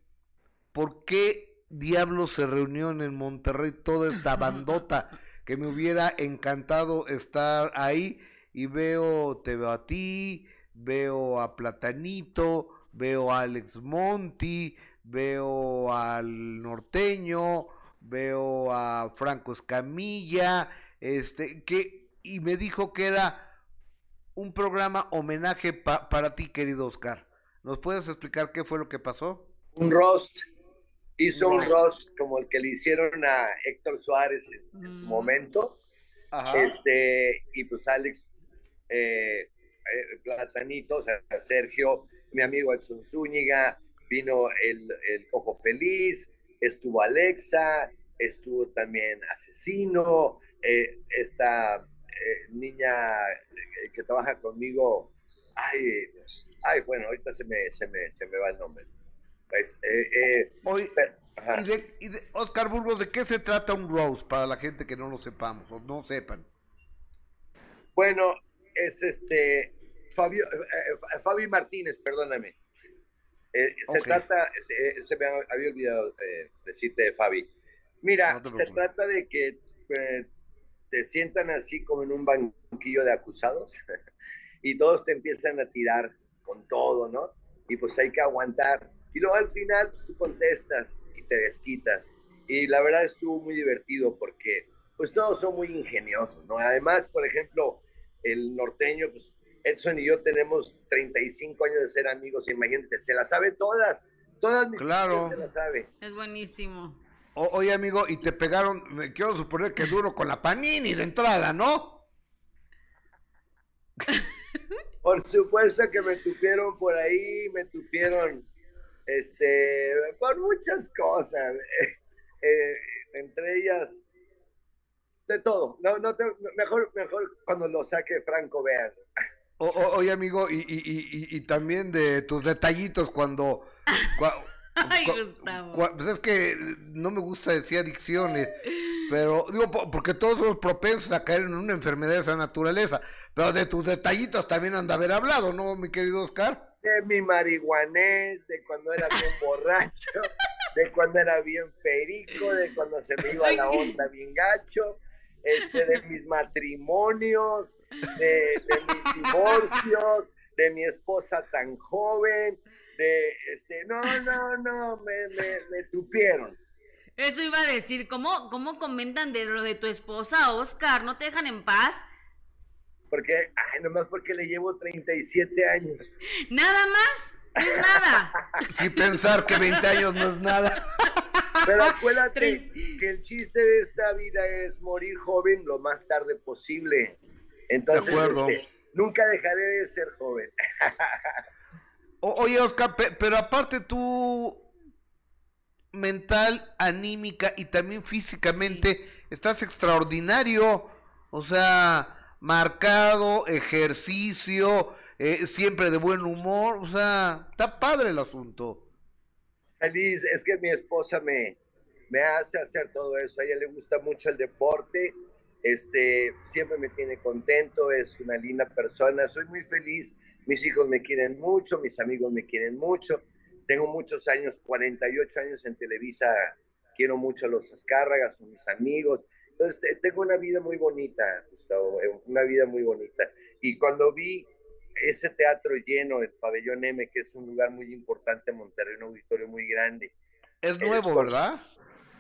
por qué diablos se reunió en Monterrey toda esta bandota que me hubiera encantado estar ahí y veo, te veo a ti, veo a Platanito, veo a Alex Monti, veo al norteño, veo a Franco Escamilla, este, que, y me dijo que era un programa homenaje pa- para ti, querido Oscar. ¿Nos puedes explicar qué fue lo que pasó? Un roast. Hizo Un un roast como el que le hicieron a Héctor Suárez en, en su Mm. momento. Ajá. Este, y pues Alex, eh, eh, Platanito, o sea, Sergio, mi amigo Edson Zúñiga, vino el, el Cojo Feliz, estuvo Alexa, estuvo también Asesino, eh, esta eh, niña que trabaja conmigo, ay, ay, bueno, ahorita se me, se me, se me va el nombre. Pues, eh, eh, y de, y de- Oscar Burgos, ¿de qué se trata un roast para la gente que no lo sepamos o no sepan? Bueno, es este Fabio, eh, eh, Fabi Martínez, perdóname. Eh, se trata, se, se me había olvidado eh, decirte de Fabi. Mira, No se trata de que eh, te sientan así como en un banquillo de acusados y todos te empiezan a tirar con todo, ¿no? Y pues hay que aguantar. Y luego al final pues, tú contestas y te desquitas. Y la verdad estuvo muy divertido porque pues todos son muy ingeniosos, ¿no? Además, por ejemplo, el norteño, pues Edson y yo tenemos 35 años de ser amigos, imagínate, se las sabe todas, todas mis Claro. se las sabe. Es buenísimo. O- oye, amigo, y te pegaron, me quiero suponer que duro con la panini de entrada, ¿no? Por supuesto que me tupieron por ahí, me tupieron este, por muchas cosas, eh, entre ellas de todo. No, no te- mejor, mejor cuando lo saque Franco vean. O- o- oye, amigo, y, y, y, también de tus detallitos cuando... cua- Ay, cua- Gustavo. cua- pues es que no me gusta decir adicciones, pero digo, po- porque todos somos propensos a caer en una enfermedad de esa naturaleza, pero de tus detallitos también han de haber hablado, ¿no, mi querido Oscar? De mi marihuanés, de cuando era bien borracho, de cuando era bien perico, de cuando se me iba la onda bien gacho, este, de mis matrimonios, de, de mis divorcios, de mi esposa tan joven, de, este, no, no, no, me, me, me tupieron. Eso iba a decir, ¿cómo, cómo comentan de lo de tu esposa, Oscar? ¿No te dejan en paz? Porque, ay, nomás porque le llevo 37 años. ¿Nada más? No es nada. Sí, pensar que 20 años no es nada. Pero acuérdate que el chiste de esta vida es morir joven lo más tarde posible. Entonces, De acuerdo. este, nunca dejaré de ser joven. O- oye, Oscar, pe- pero aparte tú, mental, anímica y también físicamente, estás extraordinario. O sea, marcado, ejercicio, eh, siempre de buen humor. O sea, está padre el asunto. Feliz, es que mi esposa me, me hace hacer todo eso. A ella le gusta mucho el deporte. Este, siempre me tiene contento, es una linda persona. Soy muy feliz. Mis hijos me quieren mucho, mis amigos me quieren mucho. Tengo muchos años, 48 años en Televisa. Quiero mucho a los Azcárragas, son mis amigos. Entonces, eh, tengo una vida muy bonita, Gustavo, eh, una vida muy bonita. Y cuando vi ese teatro lleno, el Pabellón M, que es un lugar muy importante en Monterrey, un auditorio muy grande. Es nuevo. ¿verdad?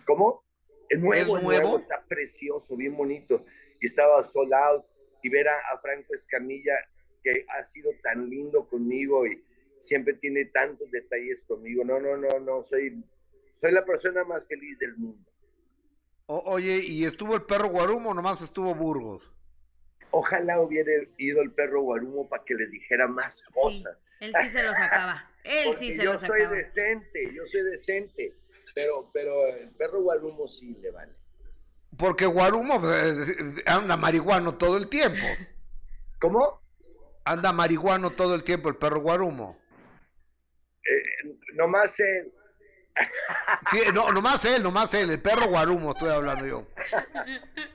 ¿Cómo? Es nuevo, ¿Es nuevo, nuevo? está precioso, bien bonito. Y estaba sold out. Y ver a, a Franco Escamilla, que ha sido tan lindo conmigo y siempre tiene tantos detalles conmigo. No, no, no, no, soy, soy la persona más feliz del mundo. O- oye, ¿y estuvo el perro Guarumo o nomás estuvo Burgos? Ojalá hubiera ido el perro Guarumo para que les dijera más Sí, cosas. él sí se los acaba. Él Porque sí se yo los soy acaba. decente, yo soy decente. Pero, pero el perro Guarumo sí le vale. Porque Guarumo pues, anda marihuano todo el tiempo. ¿Cómo? Anda marihuano todo el tiempo el perro Guarumo. Eh, nomás él. Sí, no, nomás él, nomás él, el perro Guarumo estoy hablando yo.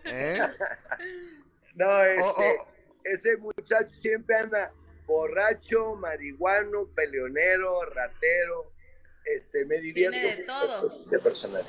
¿Eh? No, este, Oh, oh. ese muchacho siempre anda borracho, marihuano, peleonero, ratero. Este, me divierto Tiene de mucho todo. con ese personaje.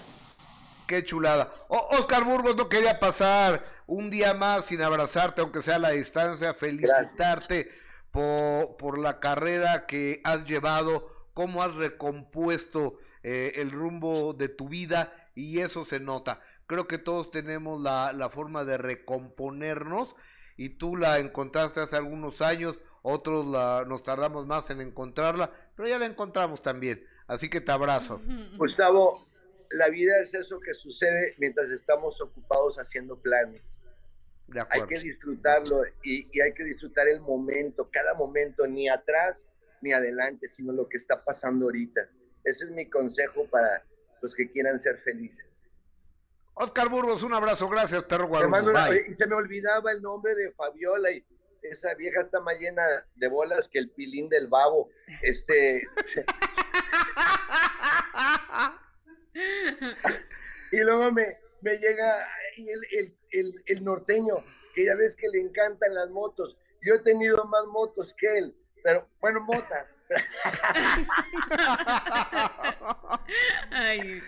Qué chulada. Oscar Burgos no quería pasar un día más sin abrazarte, aunque sea a la distancia, felicitarte por, por la carrera que has llevado, cómo has recompuesto eh, el rumbo de tu vida y eso se nota. Creo que todos tenemos la, la forma de recomponernos y tú la encontraste hace algunos años, otros la, nos tardamos más en encontrarla, pero ya la encontramos también. Así que te abrazo. Gustavo, la vida es eso que sucede mientras estamos ocupados haciendo planes. De Hay que disfrutarlo y, y hay que disfrutar el momento, cada momento, ni atrás ni adelante, sino lo que está pasando ahorita. Ese es mi consejo para los que quieran ser felices. Oscar Burgos, un abrazo, gracias, perro una- Bye. y se me olvidaba el nombre de Fabiola y esa vieja está más llena de bolas que el pilín del babo. Este, y luego me, me llega y el, el, el, el norteño, que ya ves que le encantan las motos. Yo he tenido más motos que él, pero bueno, motas. Ay,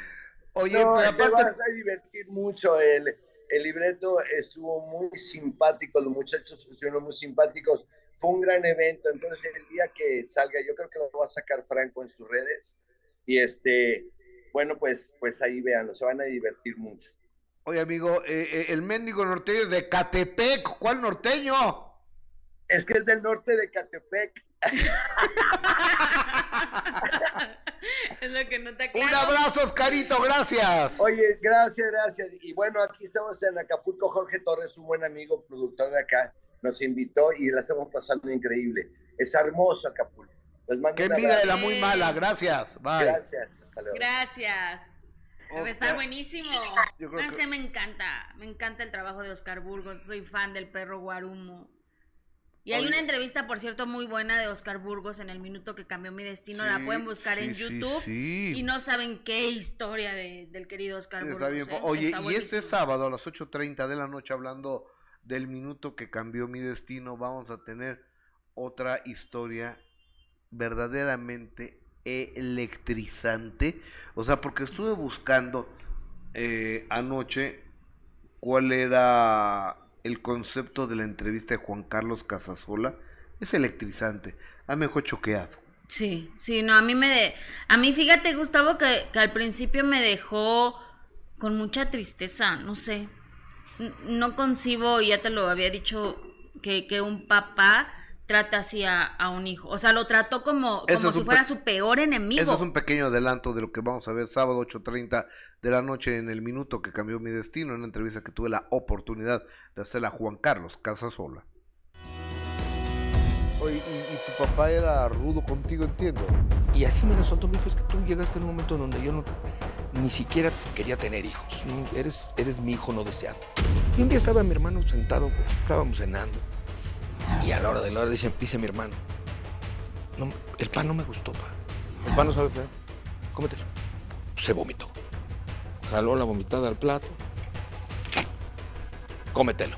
Oye, No, pero te aparte, vas a divertir mucho. El, el libreto estuvo muy simpático, los muchachos estuvieron muy simpáticos. Fue un gran evento. Entonces, el día que salga, yo creo que lo va a sacar Franco en sus redes. Y este, bueno, pues, pues ahí véanlo, se van a divertir mucho. oye, amigo, eh, eh, el mendigo norteño de Catepec, ¿cuál norteño? Es que es del norte de Catepec. es lo que no te Un aclaro. abrazo, Oscarito, gracias. Oye, gracias, gracias. Y bueno, aquí estamos en Acapulco. Jorge Torres, un buen amigo, productor de acá, nos invitó y la estamos pasando increíble. Es hermoso Acapulco. Les mando Qué un envidia de la muy mala, gracias. Bye. Gracias, hasta luego. Gracias. Debe estar Oscar, buenísimo. Yo creo No, es que me encanta, me encanta el trabajo de Oscar Burgos, soy fan del perro Guarumo. Y hay una entrevista, por cierto, muy buena de Oscar Burgos en el minuto que cambió mi destino. la pueden buscar en sí, YouTube. sí. Y no saben qué historia de- del querido Oscar Burgos. bien. ¿eh? Oye, y este sábado a las 8.30 de la noche, hablando del minuto que cambió mi destino, vamos a tener otra historia verdaderamente electrizante. O sea, porque estuve buscando eh, anoche cuál era el concepto de la entrevista de Juan Carlos Casasola. Es electrizante. A mí choqueado. Sí, sí, no, a mí me de, a mí fíjate Gustavo que, que al principio me dejó con mucha tristeza, no sé. No concibo, y ya te lo había dicho, que, que un papá trata así a, a un hijo. O sea, lo trató como, como si fuera su peor enemigo. Eso es un pequeño adelanto de lo que vamos a ver sábado 8.30 de la noche en el minuto que cambió mi destino, en una entrevista que tuve la oportunidad de hacerla a Juan Carlos Casasola. Oye, ¿y, y tu papá era rudo contigo, entiendo? Y así me lo soltó, me dijo, es que tú llegaste en un momento donde yo no, ni siquiera quería tener hijos. Eres, eres mi hijo no deseado. Y un día estaba mi hermano sentado, estábamos cenando. Y a la hora de la hora dice, dice mi hermano, "No, el pan no me gustó, pa. El pan no sabe feo. Cómetelo. Se vomitó. Jaló la vomitada al plato. Cómetelo.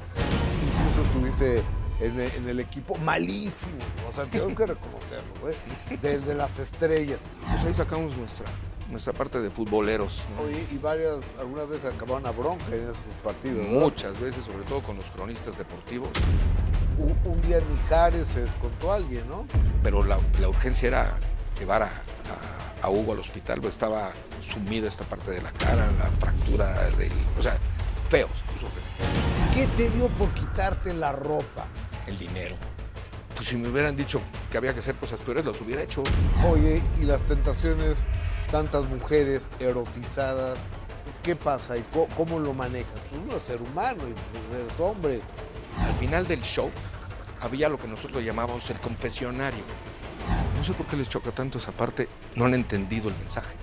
Incluso estuviste en, en el equipo malísimo, o sea, tengo que reconocerlo, güey, desde las estrellas. Pues ahí sacamos nuestra, nuestra parte de futboleros. ¿no? Oye, y varias, algunas veces acabaron a bronca en esos partidos, ¿no? Muchas veces, sobre todo con los cronistas deportivos. Un, un día Mijares se descontó a alguien, ¿no? pero la, la urgencia era llevar a, a- a Hugo al hospital, pues estaba sumida esta parte de la cara, la fractura del... O sea, feo, se puso feo. ¿Qué te dio por quitarte la ropa? El dinero. Pues si me hubieran dicho que había que hacer cosas peores, las hubiera hecho. Oye, y las tentaciones, tantas mujeres erotizadas, ¿qué pasa y cómo lo manejas? Tú no eres ser humano y pues, eres hombre. Al final del show había lo que nosotros llamábamos el confesionario. No sé por qué les choca tanto esa parte, no han entendido el mensaje.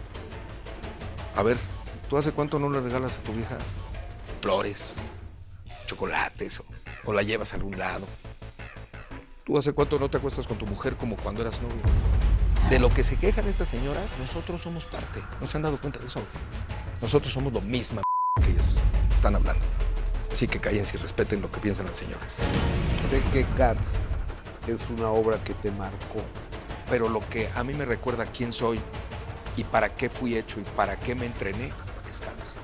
A ver, ¿tú hace cuánto no le regalas a tu vieja flores, chocolates o, la llevas a algún lado? ¿Tú hace cuánto no te acuestas con tu mujer como cuando eras novio? De lo que se quejan estas señoras, nosotros somos parte. ¿No se han dado cuenta de eso? Nosotros somos lo misma que ellas están hablando. Así que cállense y respeten lo que piensan las señoras. Sé que Cats es una obra que te marcó. Pero lo que a mí me recuerda quién soy y para qué fui hecho y para qué me entrené es Cats.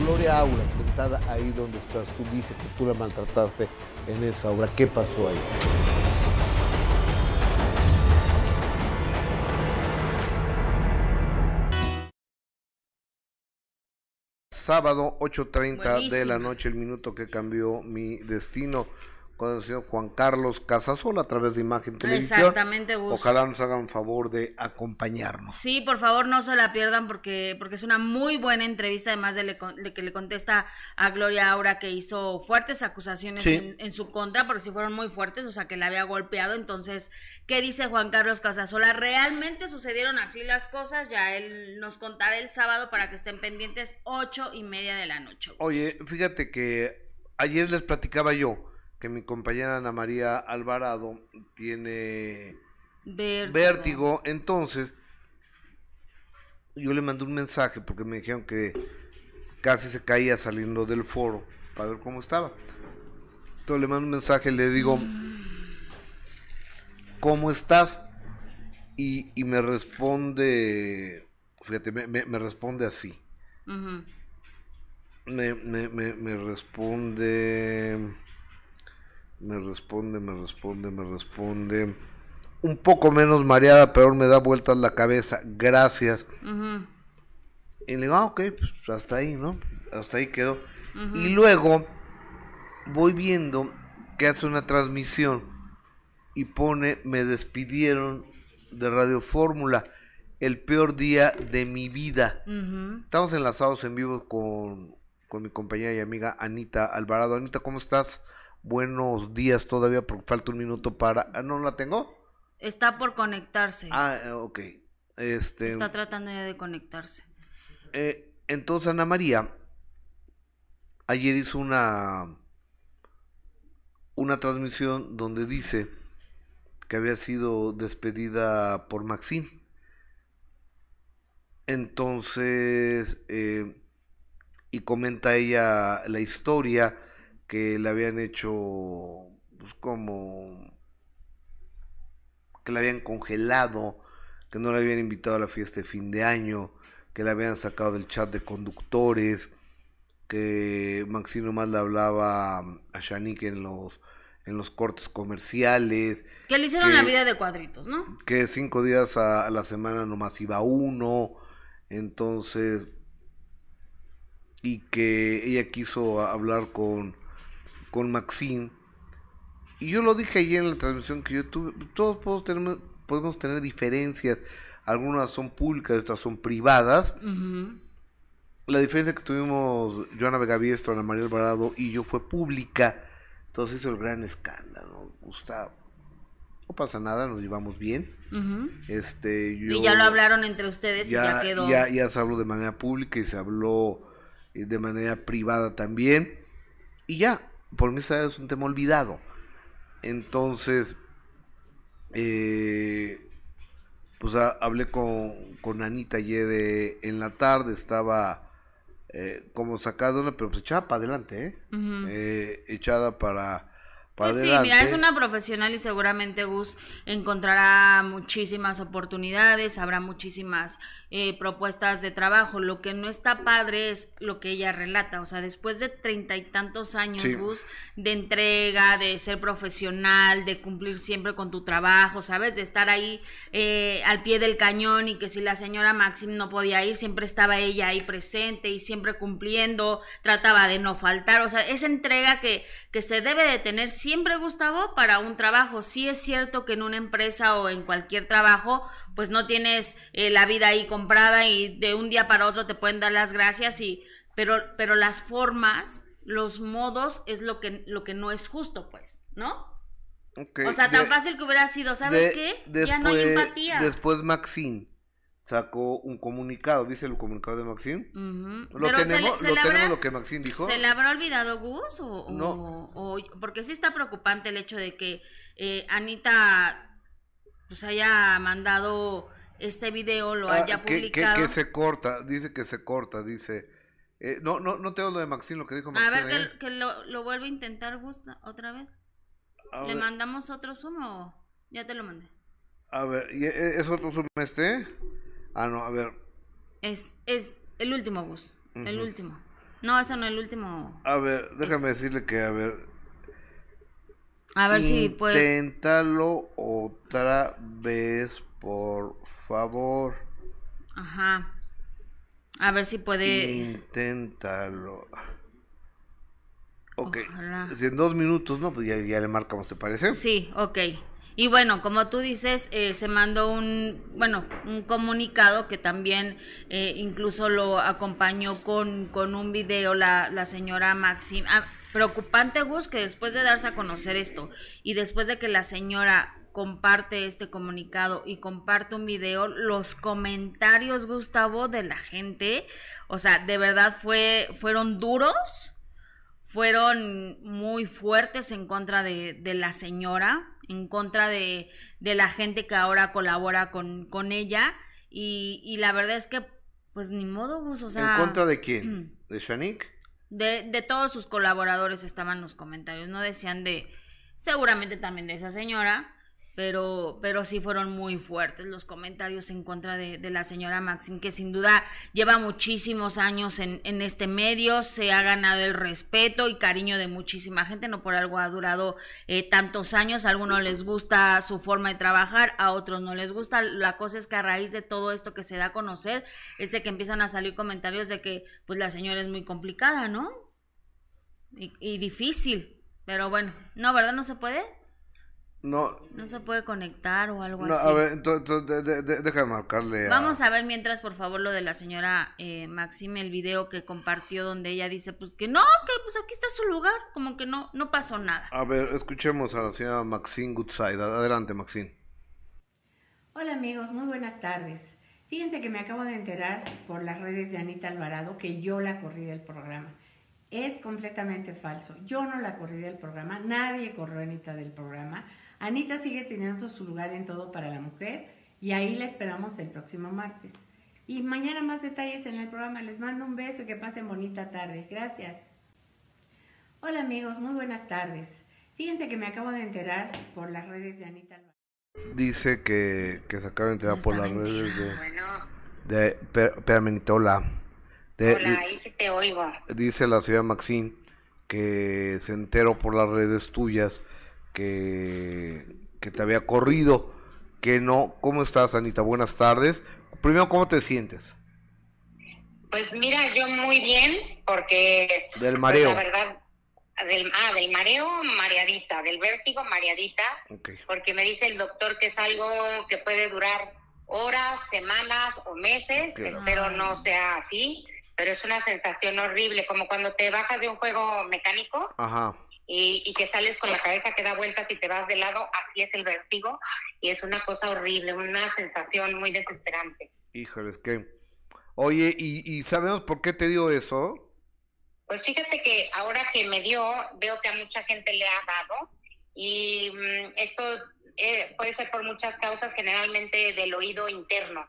Gloria Aura, sentada ahí donde estás, tú dices que tú la maltrataste en esa obra. ¿Qué pasó ahí? Sábado 8.30 de la noche, el minuto que cambió mi destino con el señor Juan Carlos Casasola a través de Imagen Televisión. Exactamente, Gus. Ojalá nos hagan favor de acompañarnos. Sí, por favor, no se la pierdan porque, porque es una muy buena entrevista, además de, le de que le contesta a Gloria Aura que hizo fuertes acusaciones Sí. en, en su contra, porque sí fueron muy fuertes, o sea, que la había golpeado. Entonces, ¿qué dice Juan Carlos Casasola? ¿Realmente sucedieron así las cosas? Ya él nos contará el sábado para que estén pendientes, ocho y media de la noche. Gus. Oye, fíjate que ayer les platicaba yo que mi compañera Ana María Alvarado tiene Vértigo. vértigo, entonces yo le mandé un mensaje porque me dijeron que casi se caía saliendo del foro para ver cómo estaba. Entonces le mando un mensaje y le digo, ¿cómo estás? Y, y me responde, fíjate, me, me- me responde así. Me responde. Me responde, me responde, me responde. Un poco menos mareada, pero me da vueltas la cabeza. Gracias. Y le digo, ah, ok, pues hasta ahí, ¿no? Hasta ahí quedó. Y luego voy viendo que hace una transmisión y pone, me despidieron de Radio Fórmula, el peor día de mi vida. Estamos enlazados en vivo con, con mi compañera y amiga Anita Alvarado. Anita, ¿cómo estás? Buenos días todavía, porque falta un minuto para... ah, ¿No la tengo? Está por conectarse. Ah, eh, ok. Este, Está tratando ya de conectarse. eh, entonces Ana María ayer hizo una una transmisión donde dice que había sido despedida por Maxine. Entonces, eh, y comenta ella la historia que le habían hecho, pues como, que la habían congelado, que no la habían invitado a la fiesta de fin de año, que la habían sacado del chat de conductores, que Maxino más le hablaba a Shanique en los, en los cortes comerciales, Que le hicieron que- la vida de cuadritos, ¿no? que cinco días a, a la semana nomás iba uno, entonces y que ella quiso hablar con, con Maxine. Y yo lo dije ayer en la transmisión que yo tuve, todos podemos tener, podemos tener diferencias, algunas son públicas, otras son privadas. La diferencia que tuvimos Joana Vegaviestro, Ana María Alvarado y yo fue pública, entonces hizo el gran escándalo, Gustavo. No pasa nada, nos llevamos bien. este, y ya lo hablaron entre ustedes y ya quedó. Ya, ya se habló de manera pública y se habló eh, de manera privada también. Y ya, por mí es un tema olvidado. Entonces, eh, pues hablé con, con Anita ayer eh, en la tarde, estaba eh, como sacada pero pues echada para adelante, echada para pues sí, mira, es una profesional y seguramente Gus encontrará muchísimas oportunidades, habrá muchísimas eh, propuestas de trabajo. Lo que no está padre es lo que ella relata, o sea, después de treinta y tantos años, Gus, de entrega, de ser profesional, de cumplir siempre con tu trabajo, ¿sabes? De estar ahí eh, al pie del cañón y que si la señora Maxim no podía ir, siempre estaba ella ahí presente y siempre cumpliendo, trataba de no faltar, o sea, esa entrega que, que se debe de tener siempre, Gustavo, para un trabajo. Sí es cierto que en una empresa o en cualquier trabajo, pues no tienes eh, la vida ahí comprada y de un día para otro te pueden dar las gracias y pero pero las formas, los modos es lo que lo que no es justo, pues, ¿no? o sea, tan fácil que hubiera sido, ¿sabes qué? ya no hay empatía. Después Maxine sacó un comunicado, ¿viste el comunicado de Maxine? Lo, tenemos, lo tenemos lo que Maxine dijo. ¿Se le habrá olvidado Gus? O, no. porque sí está preocupante el hecho de que eh, Anita pues haya mandado este video, lo ah, haya publicado. Que, se corta, dice que se corta, dice... Eh, no, no, no tengo lo de Maxine, lo que dijo Maxine. A ver, que, ¿eh? lo, lo, vuelve a intentar Gus otra vez. ¿Le mandamos otro zoom o ya te lo mandé? A ver, ¿es otro zoom este? Ah, no, a ver. Es, es el último bus. El último. No, ese no es el último. A ver, déjame decirle que, a ver. A ver si puede. Inténtalo otra vez, por favor. Ajá. A ver si puede. Inténtalo. Ok. Si en dos minutos, ¿no? Pues ya, ya le marcamos, ¿te parece? Sí, ok. Y bueno, como tú dices, eh, se mandó un, bueno, un comunicado que también eh, incluso lo acompañó con, con un video la, la señora Maxim. Ah, preocupante, Gus, que después de darse a conocer esto y después de que la señora comparte este comunicado y comparte un video, los comentarios, Gustavo, de la gente, o sea, de verdad fue, fueron duros, fueron muy fuertes en contra de, de la señora en contra de, la gente que ahora colabora con, con ella. Y, la verdad es que, pues ni modo, Gus, o sea... ¿En contra de quién? ¿De Shanik? De, de todos sus colaboradores estaban los comentarios, no decían de, seguramente también de esa señora, pero, pero sí fueron muy fuertes los comentarios en contra de, de la señora Maxim, que sin duda lleva muchísimos años en, en, este medio, se ha ganado el respeto y cariño de muchísima gente, no por algo ha durado eh, tantos años, a algunos les gusta su forma de trabajar, a otros no les gusta, la cosa es que a raíz de todo esto que se da a conocer, es de que empiezan a salir comentarios de que pues la señora es muy complicada, ¿no? Y, y difícil, pero bueno, no, ¿verdad? ¿No se puede? No. No se puede conectar o algo no, así. A ver, entonces, déjame marcarle. Vamos a ver mientras, por favor, lo de la señora eh, Maxime, el video que compartió donde ella dice, pues que no, que pues aquí está su lugar, como que no, no pasó nada. A ver, escuchemos a la señora Maxine Goodside. Adelante, Maxine. Hola amigos, muy buenas tardes. Fíjense que me acabo de enterar por las redes de Anita Alvarado que yo la corrí del programa. Es completamente falso. Yo no la corrí del programa, nadie corrió a Anita del programa. Anita sigue teniendo su lugar en todo para la mujer y ahí la esperamos el próximo martes. Y mañana más detalles en el programa. Les mando un beso y que pasen bonita tarde. Gracias. Hola amigos, muy buenas tardes. Fíjense que me acabo de enterar por las redes de Anita. Dice que, que se acaba de enterar por las redes de... Bueno. De, espérame, hola. hola, ahí sí te oigo. Dice la señora Maxine que se enteró por las redes tuyas que, que te había corrido, que no. ¿Cómo estás, Anita? Buenas tardes. Primero, ¿cómo te sientes? Pues mira, yo muy bien. porque Del pues, mareo. la verdad del ah del mareo mareadita del vértigo mareadita Ok. porque me dice el doctor que es algo que puede durar horas semanas o meses Claro. espero no sea así pero es una sensación horrible como cuando te bajas de un juego mecánico Ajá. Y, y que sales con la cabeza que da vueltas y te vas de lado así es el vértigo y es una cosa horrible una sensación muy desesperante Híjole, es que... Oye, ¿y, ¿y sabemos por qué te dio eso? Pues fíjate que ahora que me dio, veo que a mucha gente le ha dado y mm, esto eh, puede ser por muchas causas, generalmente del oído interno.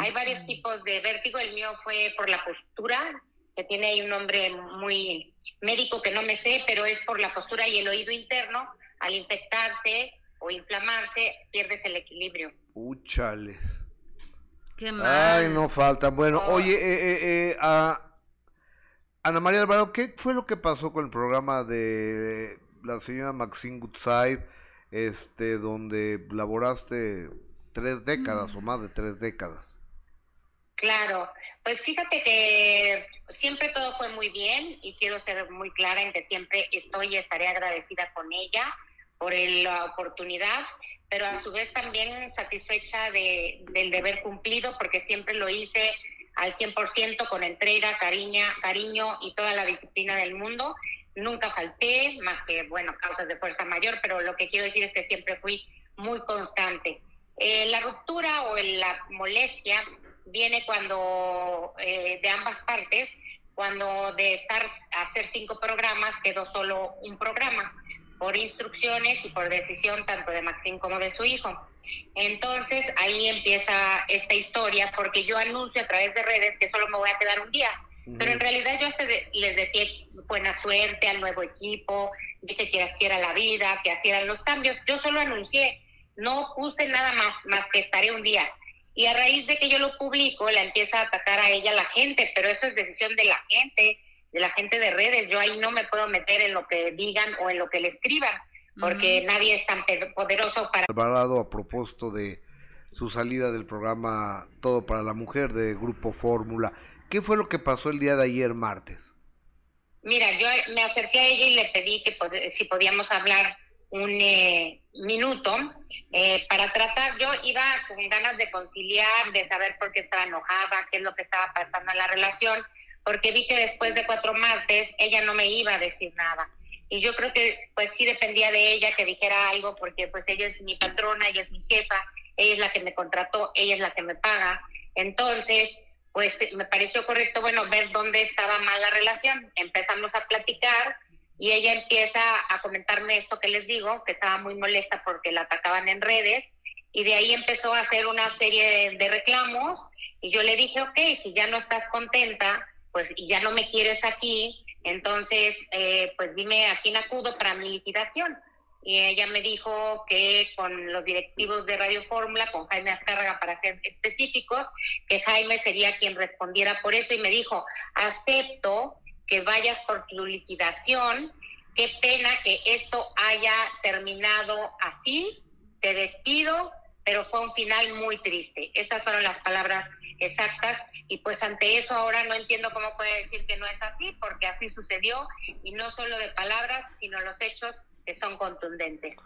Hay varios tipos de vértigo, el mío fue por la postura, que tiene ahí un nombre muy médico que no me sé, pero es por la postura y el oído interno, al infectarse o inflamarse, pierdes el equilibrio. Úchale. Qué mal. Ay, no falta. Bueno, Oh. oye, eh, eh, eh, a Ana María Alvaro, ¿qué fue lo que pasó con el programa de la señora Maxine Goodside, este, donde laboraste tres décadas o más de tres décadas? Claro, pues fíjate que siempre todo fue muy bien y quiero ser muy clara en que siempre estoy y estaré agradecida con ella por el- la oportunidad, pero a su vez también satisfecha de, del deber cumplido porque siempre lo hice al 100% con entrega, cariño, cariño y toda la disciplina del mundo. Nunca falté, más que, bueno, causas de fuerza mayor, pero lo que quiero decir es que siempre fui muy constante. Eh, la ruptura o la molestia viene cuando eh, de ambas partes, cuando de estar a hacer cinco programas quedó solo un programa por instrucciones y por decisión tanto de Maxine como de su hijo. Entonces ahí empieza esta historia porque yo anuncio a través de redes que solo me voy a quedar un día. Pero en realidad yo les decía buena suerte al nuevo equipo, dije que así era la vida, que así eran los cambios. Yo solo anuncié, no puse nada más, más que estaré un día. Y a raíz de que yo lo publico, la empieza a atacar a ella la gente, pero eso es decisión de la gente, de la gente de redes. Yo ahí no me puedo meter en lo que digan o en lo que le escriban, porque nadie es tan poderoso para Alvarado, a propósito de su salida del programa Todo para la Mujer de Grupo Fórmula, ¿qué fue lo que pasó el día de ayer martes? Mira, yo me acerqué a ella y le pedí que pod- si podíamos hablar un eh, minuto eh, para tratar. Yo iba con ganas de conciliar, de saber por qué estaba enojada, qué es lo que estaba pasando en la relación, porque vi que después de cuatro martes ella no me iba a decir nada. Y yo creo que pues sí dependía de ella que dijera algo, porque pues ella es mi patrona, ella es mi jefa, ella es la que me contrató, ella es la que me paga. Entonces, pues me pareció correcto, bueno, ver dónde estaba mal la relación. Empezamos a platicar y ella empieza a comentarme esto que les digo, que estaba muy molesta porque la atacaban en redes y de ahí empezó a hacer una serie de, de reclamos y yo le dije, ok, si ya no estás contenta, pues y ya no me quieres aquí, entonces, eh, pues dime a quién acudo para mi liquidación. Y ella me dijo que con los directivos de Radio Fórmula, con Jaime Azcárraga para ser específicos, que Jaime sería quien respondiera por eso y me dijo, acepto que vayas por tu liquidación, qué pena que esto haya terminado así, te despido, pero fue un final muy triste. Esas fueron las palabras exactas y pues ante eso ahora no entiendo cómo puede decir que no es así, porque así sucedió y no solo de palabras, sino los hechos que son contundentes.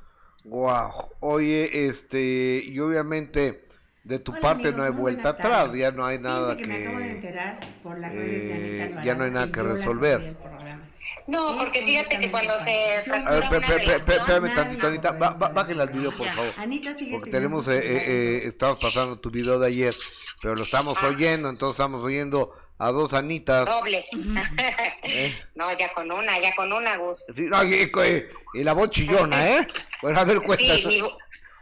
Wow. Oye, este, y obviamente de tu Hola, parte amigos, no hay vuelta atrás, ya no hay nada que me acabo de que enterar por las redes de Anita eh, Alvarado ya no hay nada que resolver. No, porque fíjate que cuando se A ver, espérame tantito, Anita, bájale al video, por favor. Anita sigue Porque tenemos, eh, eh, eh, estamos pasando tu video de ayer, pero lo estamos Ah. oyendo, entonces estamos oyendo a dos Anitas. doble. ¿eh? no, ya con una, ya con una, Gus. Sí, no, y, y- y la voz chillona, ¿eh? Bueno, a ver, cuéntanos.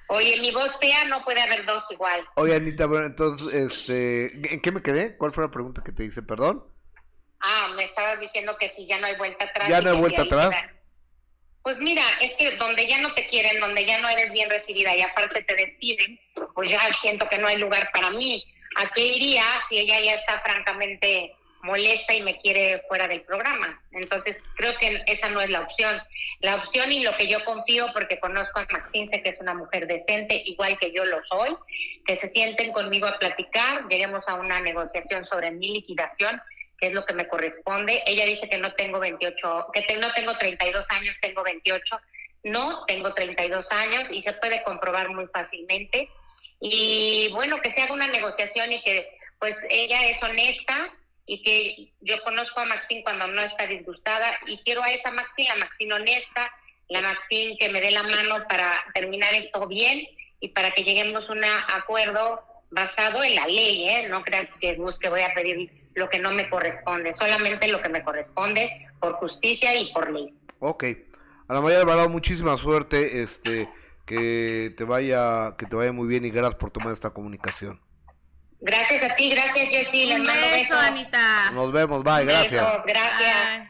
Oye, mi voz fea no puede haber dos igual. Oye, Anita, bueno, entonces, este, ¿en qué me quedé? ¿Cuál fue la pregunta que te hice? Perdón. Ah, me estabas diciendo que si ya no hay vuelta atrás. Ya no hay vuelta atrás. Pues mira, es que donde ya no te quieren, donde ya no eres bien recibida y aparte te despiden, pues ya siento que no hay lugar para mí. ¿A qué iría si ella ya está francamente molesta y me quiere fuera del programa? Entonces creo que esa no es la opción. La opción y lo que yo confío, porque conozco a Maxine, sé que es una mujer decente, igual que yo lo soy, que se sienten conmigo a platicar, lleguemos a una negociación sobre mi liquidación que es lo que me corresponde. Ella dice que no tengo 28, que te- no tengo 32 años, tengo 28. No, tengo 32 años y se puede comprobar muy fácilmente. Y bueno, que se haga una negociación y que pues ella es honesta y que yo conozco a Maxine cuando no está disgustada y quiero a esa Maxine, la Maxine honesta, la Maxine que me dé la mano para terminar esto bien y para que lleguemos a un acuerdo basado en la ley, ¿eh? No creas que busque, voy a pedir lo que no me corresponde, solamente lo que me corresponde por justicia y por ley. Ok. Ana María Alvarado, muchísima suerte, este, que te vaya, que te vaya muy bien y gracias por tomar esta comunicación. Gracias a ti, gracias Jessy, les Un mando beso, besos. Anita. Nos vemos, bye, Un beso, gracias. gracias. Ay,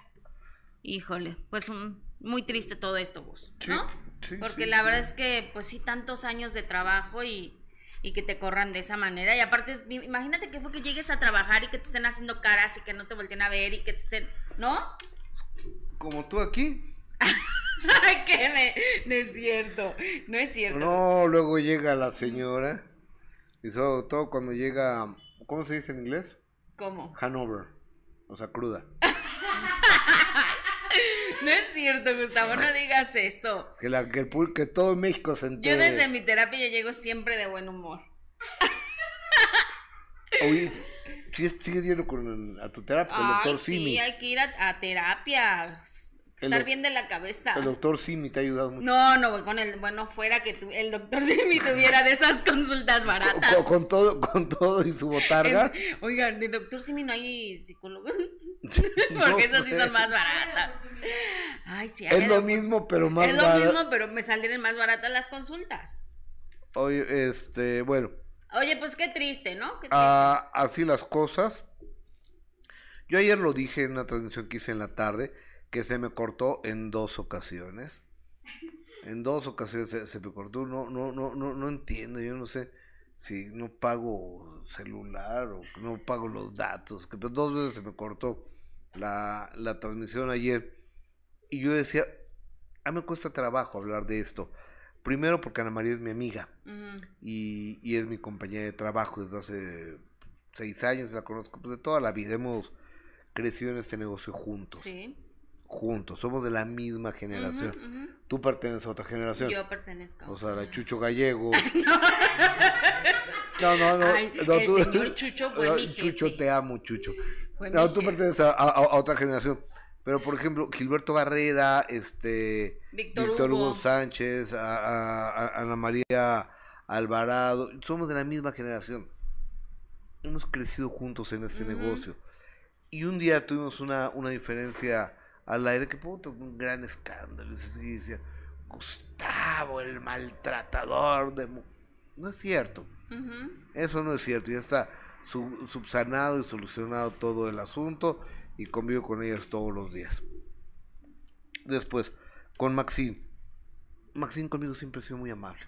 híjole, pues mm, muy triste todo esto, Sí, ¿no? sí, Porque sí, la sí. verdad es que, pues sí, tantos años de trabajo y, y que te corran de esa manera. Y aparte, imagínate que fue que llegues a trabajar y que te estén haciendo caras y que no te volteen a ver y que te estén, ¿no? Como tú aquí. Ay, que me- no es cierto, no es cierto. No, luego llega la señora y sobre todo cuando llega, ¿cómo se dice en inglés? ¿Cómo? Hanover, o sea, cruda. No es cierto, Gustavo, no digas eso. Que, la, que, el que todo México se Yo entere. desde mi terapia ya llego siempre de buen humor. Oye, ¿sí- ¿sigues yendo con, a tu terapia? El doctor sí, Simi. hay que ir a, a terapia. Estar bien de la cabeza. El doctor Simi te ha ayudado mucho. No, no con el. Bueno, fuera que tu- el doctor Simi tuviera de esas consultas baratas. Con, con todo, con todo y su botarga. Es- Oigan, de doctor Simi no hay psicólogos. No Porque esas sí son más baratas. Ay, sí, Es lo mismo, pero más Es lo mismo, pero me saldrían más baratas las consultas. Oye, este, bueno, Oye, pues qué triste, ¿no? Qué triste. ah, así las cosas. Yo ayer lo dije en una transmisión que hice en la tarde, que se me cortó en dos ocasiones. En dos ocasiones se, se me cortó. No, no, no, no, no entiendo. Yo no sé si no pago celular o no pago los datos. Que pues, dos veces se me cortó la, la transmisión ayer. Y yo decía, a mí me cuesta trabajo hablar de esto. Primero porque Ana María es mi amiga y, y es mi compañera de trabajo desde hace seis años, la conozco pues, de toda la vida, hemos crecido en este negocio juntos, Sí. Juntos, somos de la misma generación. Tú perteneces a otra generación. Yo pertenezco. O sea, la Chucho Gallego. No. No, no, no. Ay, no, el tú- señor Chucho fue no, mi jefe. Chucho, te amo, Chucho. Fue No, tú jefe. perteneces a, a- a otra generación. Pero, por ejemplo, Gilberto Barrera, este, Víctor Hugo. Hugo. Sánchez, a- Ana María Alvarado, somos de la misma generación. Hemos crecido juntos en este negocio. Y un día tuvimos una, una diferencia al aire que pudo un gran escándalo. Y así decía, Gustavo, el maltratador de... mu-". No es cierto. Eso no es cierto, ya está sub- subsanado y solucionado todo el asunto y convivo con ellas todos los días. Después, con Maxine. Maxine conmigo siempre ha sido muy amable.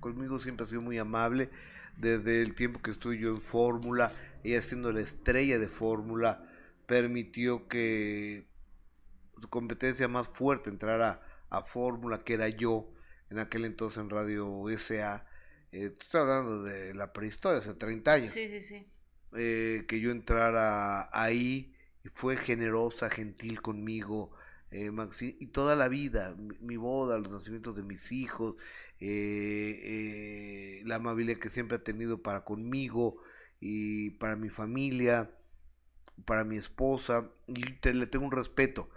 Conmigo siempre ha sido muy amable. Desde el tiempo que estuve yo en Fórmula, ella siendo la estrella de Fórmula, permitió que competencia más fuerte entrara a Fórmula, que era yo, en aquel entonces en Radio SA. Eh, estoy hablando de la prehistoria, hace 30 años. Sí, sí, sí. eh, que yo entrara ahí y fue generosa, gentil conmigo, eh, Maxi- y toda la vida, mi, mi boda, los nacimientos de mis hijos, eh, eh, la amabilidad que siempre ha tenido para conmigo y para mi familia, para mi esposa, y te- le tengo un respeto.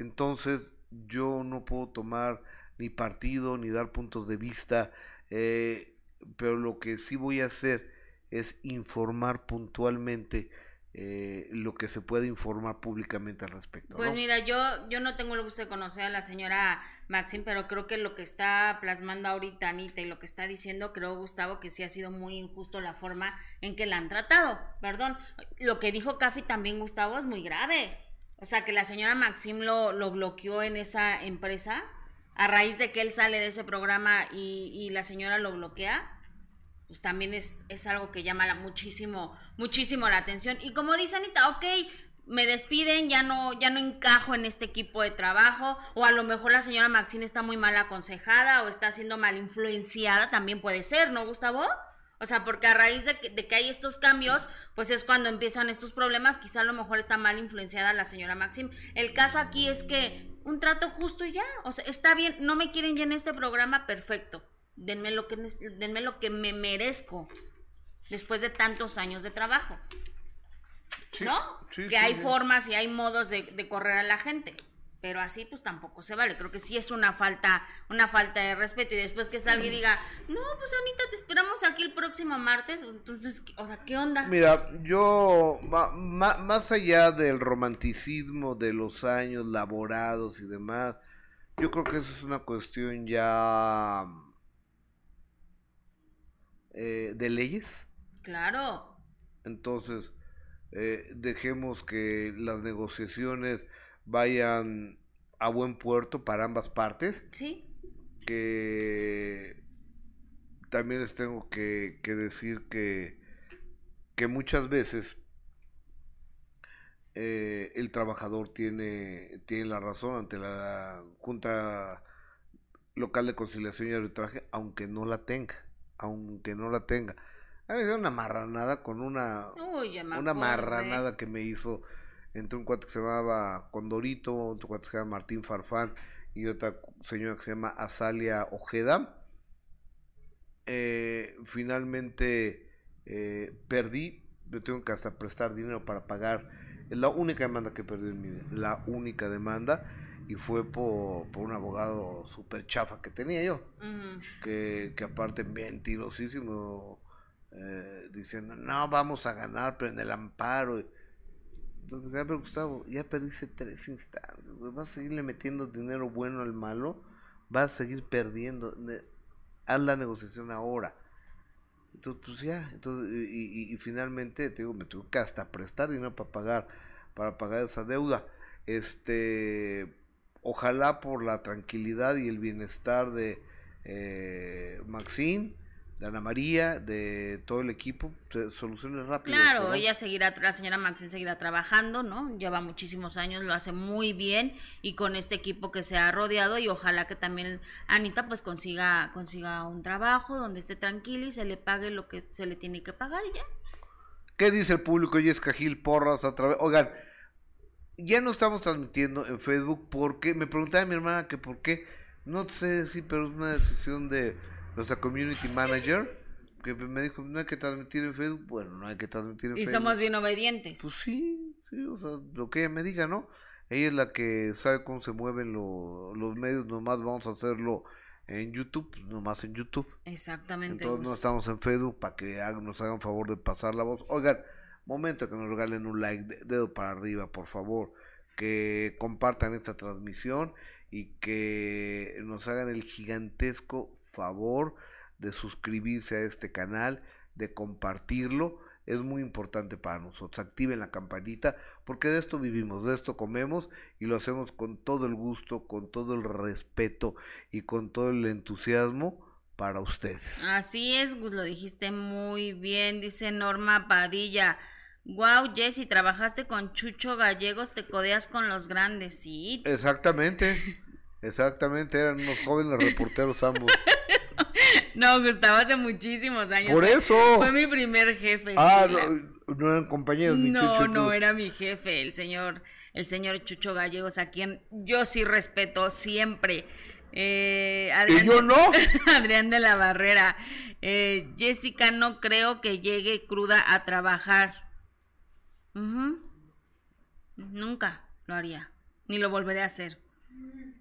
Entonces yo no puedo tomar ni partido ni dar puntos de vista, eh, pero lo que sí voy a hacer es informar puntualmente eh, lo que se puede informar públicamente al respecto. Pues mira, yo, yo no tengo el gusto de conocer a la señora Maxim, pero creo que lo que está plasmando ahorita Anita y lo que está diciendo, creo, Gustavo, que sí ha sido muy injusto la forma en que la han tratado. Perdón, lo que dijo Cafi también, Gustavo, es muy grave. O sea, que la señora Maxim lo, lo bloqueó en esa empresa a raíz de que él sale de ese programa y, y la señora lo bloquea pues también es, es algo que llama la- muchísimo, muchísimo la atención. Y como dice Anita, ok, me despiden, ya no, ya no encajo en este equipo de trabajo, o a lo mejor la señora Maxine está muy mal aconsejada o está siendo mal influenciada, también puede ser, ¿no, Gustavo? O sea, porque a raíz de que, de que hay estos cambios, pues es cuando empiezan estos problemas. Quizá a lo mejor está mal influenciada la señora Maxim. El caso aquí es que un trato justo y ya. O sea, está bien, no me quieren ya en este programa, perfecto. Denme lo que, denme lo que me merezco después de tantos años de trabajo. ¿No? sí, que sí, hay formas y hay modos de, de correr a la gente. Pero así pues tampoco se vale. Creo que sí es una falta, una falta de respeto. Y después que salga y diga, no, pues Anita, te esperamos aquí el próximo martes. Entonces, ¿qué- o sea, ¿qué onda? Mira, yo, ma- ma- más allá del romanticismo de los años laborados y demás, yo creo que eso es una cuestión ya eh, de leyes. Claro. Entonces, eh, dejemos que las negociaciones vayan a buen puerto para ambas partes. Sí. Que también les tengo que, que decir que, que muchas veces eh, el trabajador tiene, tiene la razón ante la Junta Local de Conciliación y Arbitraje, aunque no la tenga, aunque no la tenga. A veces una marranada con una, Uy, una acordé. marranada que me hizo entre un cuate que se llamaba Condorito, otro cuate que se llama Martín Farfán y otra señora que se llama Azalia Ojeda. Eh, finalmente eh, perdí, yo tengo que hasta prestar dinero para pagar. Es la única demanda que perdí en mi vida, la única demanda. Y fue por, por un abogado super chafa que tenía yo que, que aparte mentirosísimo, eh, diciendo, no, vamos a ganar, pero en el amparo. Entonces, Gustavo, ya perdiste tres instantes, vas a seguirle metiendo dinero bueno al malo, vas a seguir perdiendo, haz la negociación ahora. Entonces, pues ya, entonces, y, y- y finalmente, te digo, me tuve que hasta prestar dinero para pagar, para pagar esa deuda. Este, ojalá por la tranquilidad y el bienestar de eh, Maxine, de Ana María, de todo el equipo, se solucione rápido. esto, Claro, ¿no? ella seguirá, la señora Maxine seguirá trabajando, ¿no? Lleva muchísimos años, lo hace muy bien y con este equipo que se ha rodeado y ojalá que también Anita pues consiga, consiga un trabajo donde esté tranquila y se le pague lo que se le tiene que pagar y ya. ¿Qué dice el público? Jessica Gil Porras a través. Oigan, ya no estamos transmitiendo en Facebook porque me preguntaba mi hermana que por qué. No sé si, pero es una decisión de nuestra community manager que me dijo no hay que transmitir en Facebook. Bueno, no hay que transmitir en Y Facebook. somos bien obedientes. Pues sí, sí, o sea, lo que ella me diga, ¿no? Ella es la que sabe cómo se mueven lo- los medios, nomás vamos a hacerlo en YouTube, pues, nomás en YouTube. Exactamente. Entonces no estamos en Facebook para que hagan- nos hagan favor de pasar la voz. Oigan, momento que nos regalen un like, de- dedo para arriba, por favor. Que compartan esta transmisión y que nos hagan el gigantesco favor de suscribirse a este canal, de compartirlo. Es muy importante para nosotros. Activen la campanita porque de esto vivimos, de esto comemos y lo hacemos con todo el gusto, con todo el respeto y con todo el entusiasmo para ustedes. Así es, Gus, lo dijiste muy bien, dice Norma Padilla. Wow, Jessy, trabajaste con Chucho Gallegos, te codeas con los grandes, sí. Exactamente, exactamente, eran unos jóvenes reporteros ambos. No, Gustavo, hace muchísimos años. Por eso. Fue mi primer jefe. Ah, sí, no, no eran compañeros, mi No, Chucho, no, tú. era mi jefe, el señor, el señor Chucho Gallegos, a quien yo sí respeto siempre. Eh, ¿Y yo no? Adrián de la Barrera. Eh, Jessica, no creo que llegue cruda a trabajar. Ujú. Nunca lo haría, ni lo volveré a hacer.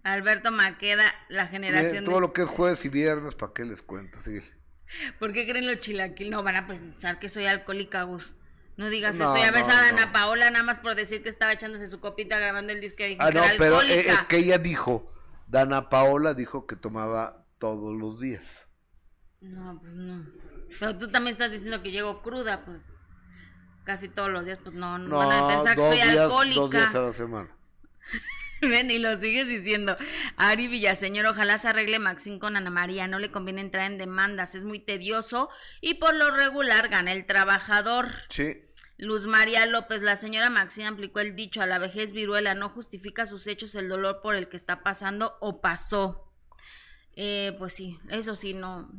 Alberto Maqueda, la generación Bien, todo de... lo que es jueves y viernes, ¿para qué les cuento? Sí. ¿Por qué creen los chilaquiles? No, van a pensar que soy alcohólica, Gus. No digas No, eso. Ya ves no, a Ana no. Paola nada más por decir que estaba echándose su copita grabando el disco y dije Ah, que no, era pero eh, alcohólica. es que ella dijo, Dana Paola dijo que tomaba todos los días. No, pues no. Pero tú también estás diciendo que llego cruda, pues. Casi todos los días, pues no, no, van a pensar que soy días, alcohólica. dos días a la semana. Ven, y lo sigues diciendo. Ari Villaseñor, ojalá se arregle Maxín con Ana María. No le conviene entrar en demandas, es muy tedioso y por lo regular gana el trabajador. Sí. Luz María López, la señora Maxine aplicó el dicho a la vejez viruela, no justifica sus hechos el dolor por el que está pasando o pasó. Eh, pues sí, eso sí, no,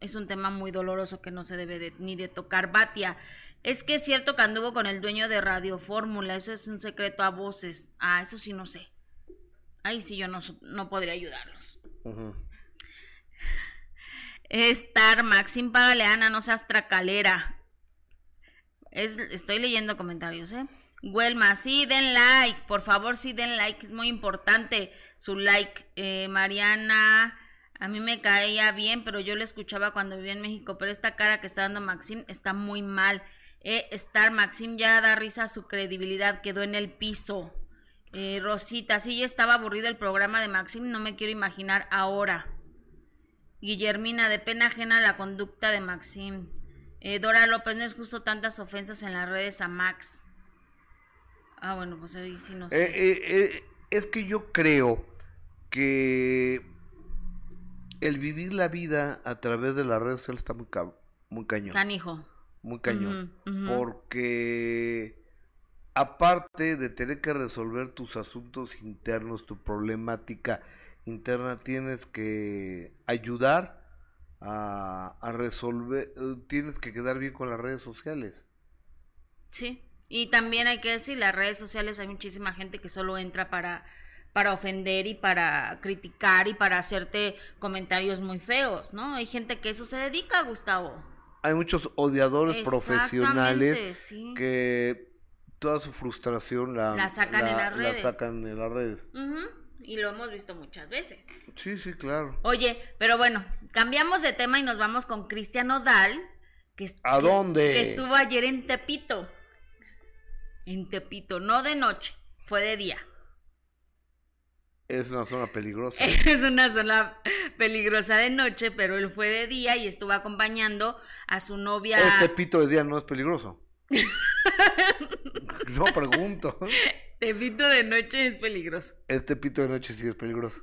es un tema muy doloroso que no se debe de- ni de tocar. Batia, es que es cierto que anduvo con el dueño de Radio Fórmula, eso es un secreto a voces. Ah, eso sí no sé. Ahí sí yo no, no podría ayudarlos. Star, Maxim Pagaleana, no seas tracalera. Es, estoy leyendo comentarios, ¿eh? Huelma, sí, den like, por favor, sí, den like, es muy importante su like. Eh, Mariana, a mí me caía bien, pero yo le escuchaba cuando vivía en México, pero esta cara que está dando Maxim está muy mal. Eh, Star, Maxim ya da risa, su credibilidad quedó en el piso. Eh, Rosita, sí, ya estaba aburrido el programa de Maxim, no me quiero imaginar ahora. Guillermina, de pena ajena la conducta de Maxim. Eh, Dora López, no es justo tantas ofensas en las redes a Max. Ah, bueno, pues ahí sí no sé. Eh, eh, es que yo creo que el vivir la vida a través de las redes sociales está muy, ca- muy cañón. Canijo. Muy cañón. Porque aparte de tener que resolver tus asuntos internos, tu problemática interna, tienes que ayudar a, a resolver, tienes que quedar bien con las redes sociales. Sí. Y también hay que decir, las redes sociales hay muchísima gente que solo entra para para ofender y para criticar y para hacerte comentarios muy feos, ¿no? Hay gente que eso se dedica, Gustavo. Hay muchos odiadores profesionales sí. que toda su frustración la, La sacan en las la redes. sacan en las redes. Ujú, Y lo hemos visto muchas veces. Sí, sí, claro. Oye, pero bueno, cambiamos de tema y nos vamos con Cristian Odal, que, ¿A que- dónde? que estuvo ayer en Tepito. En Tepito, no de noche, fue de día. Es una zona peligrosa. Es una zona peligrosa de noche, pero él fue de día y estuvo acompañando a su novia. Este pito de día no es peligroso. no pregunto. Tepito de noche es peligroso. Este pito de noche sí es peligroso.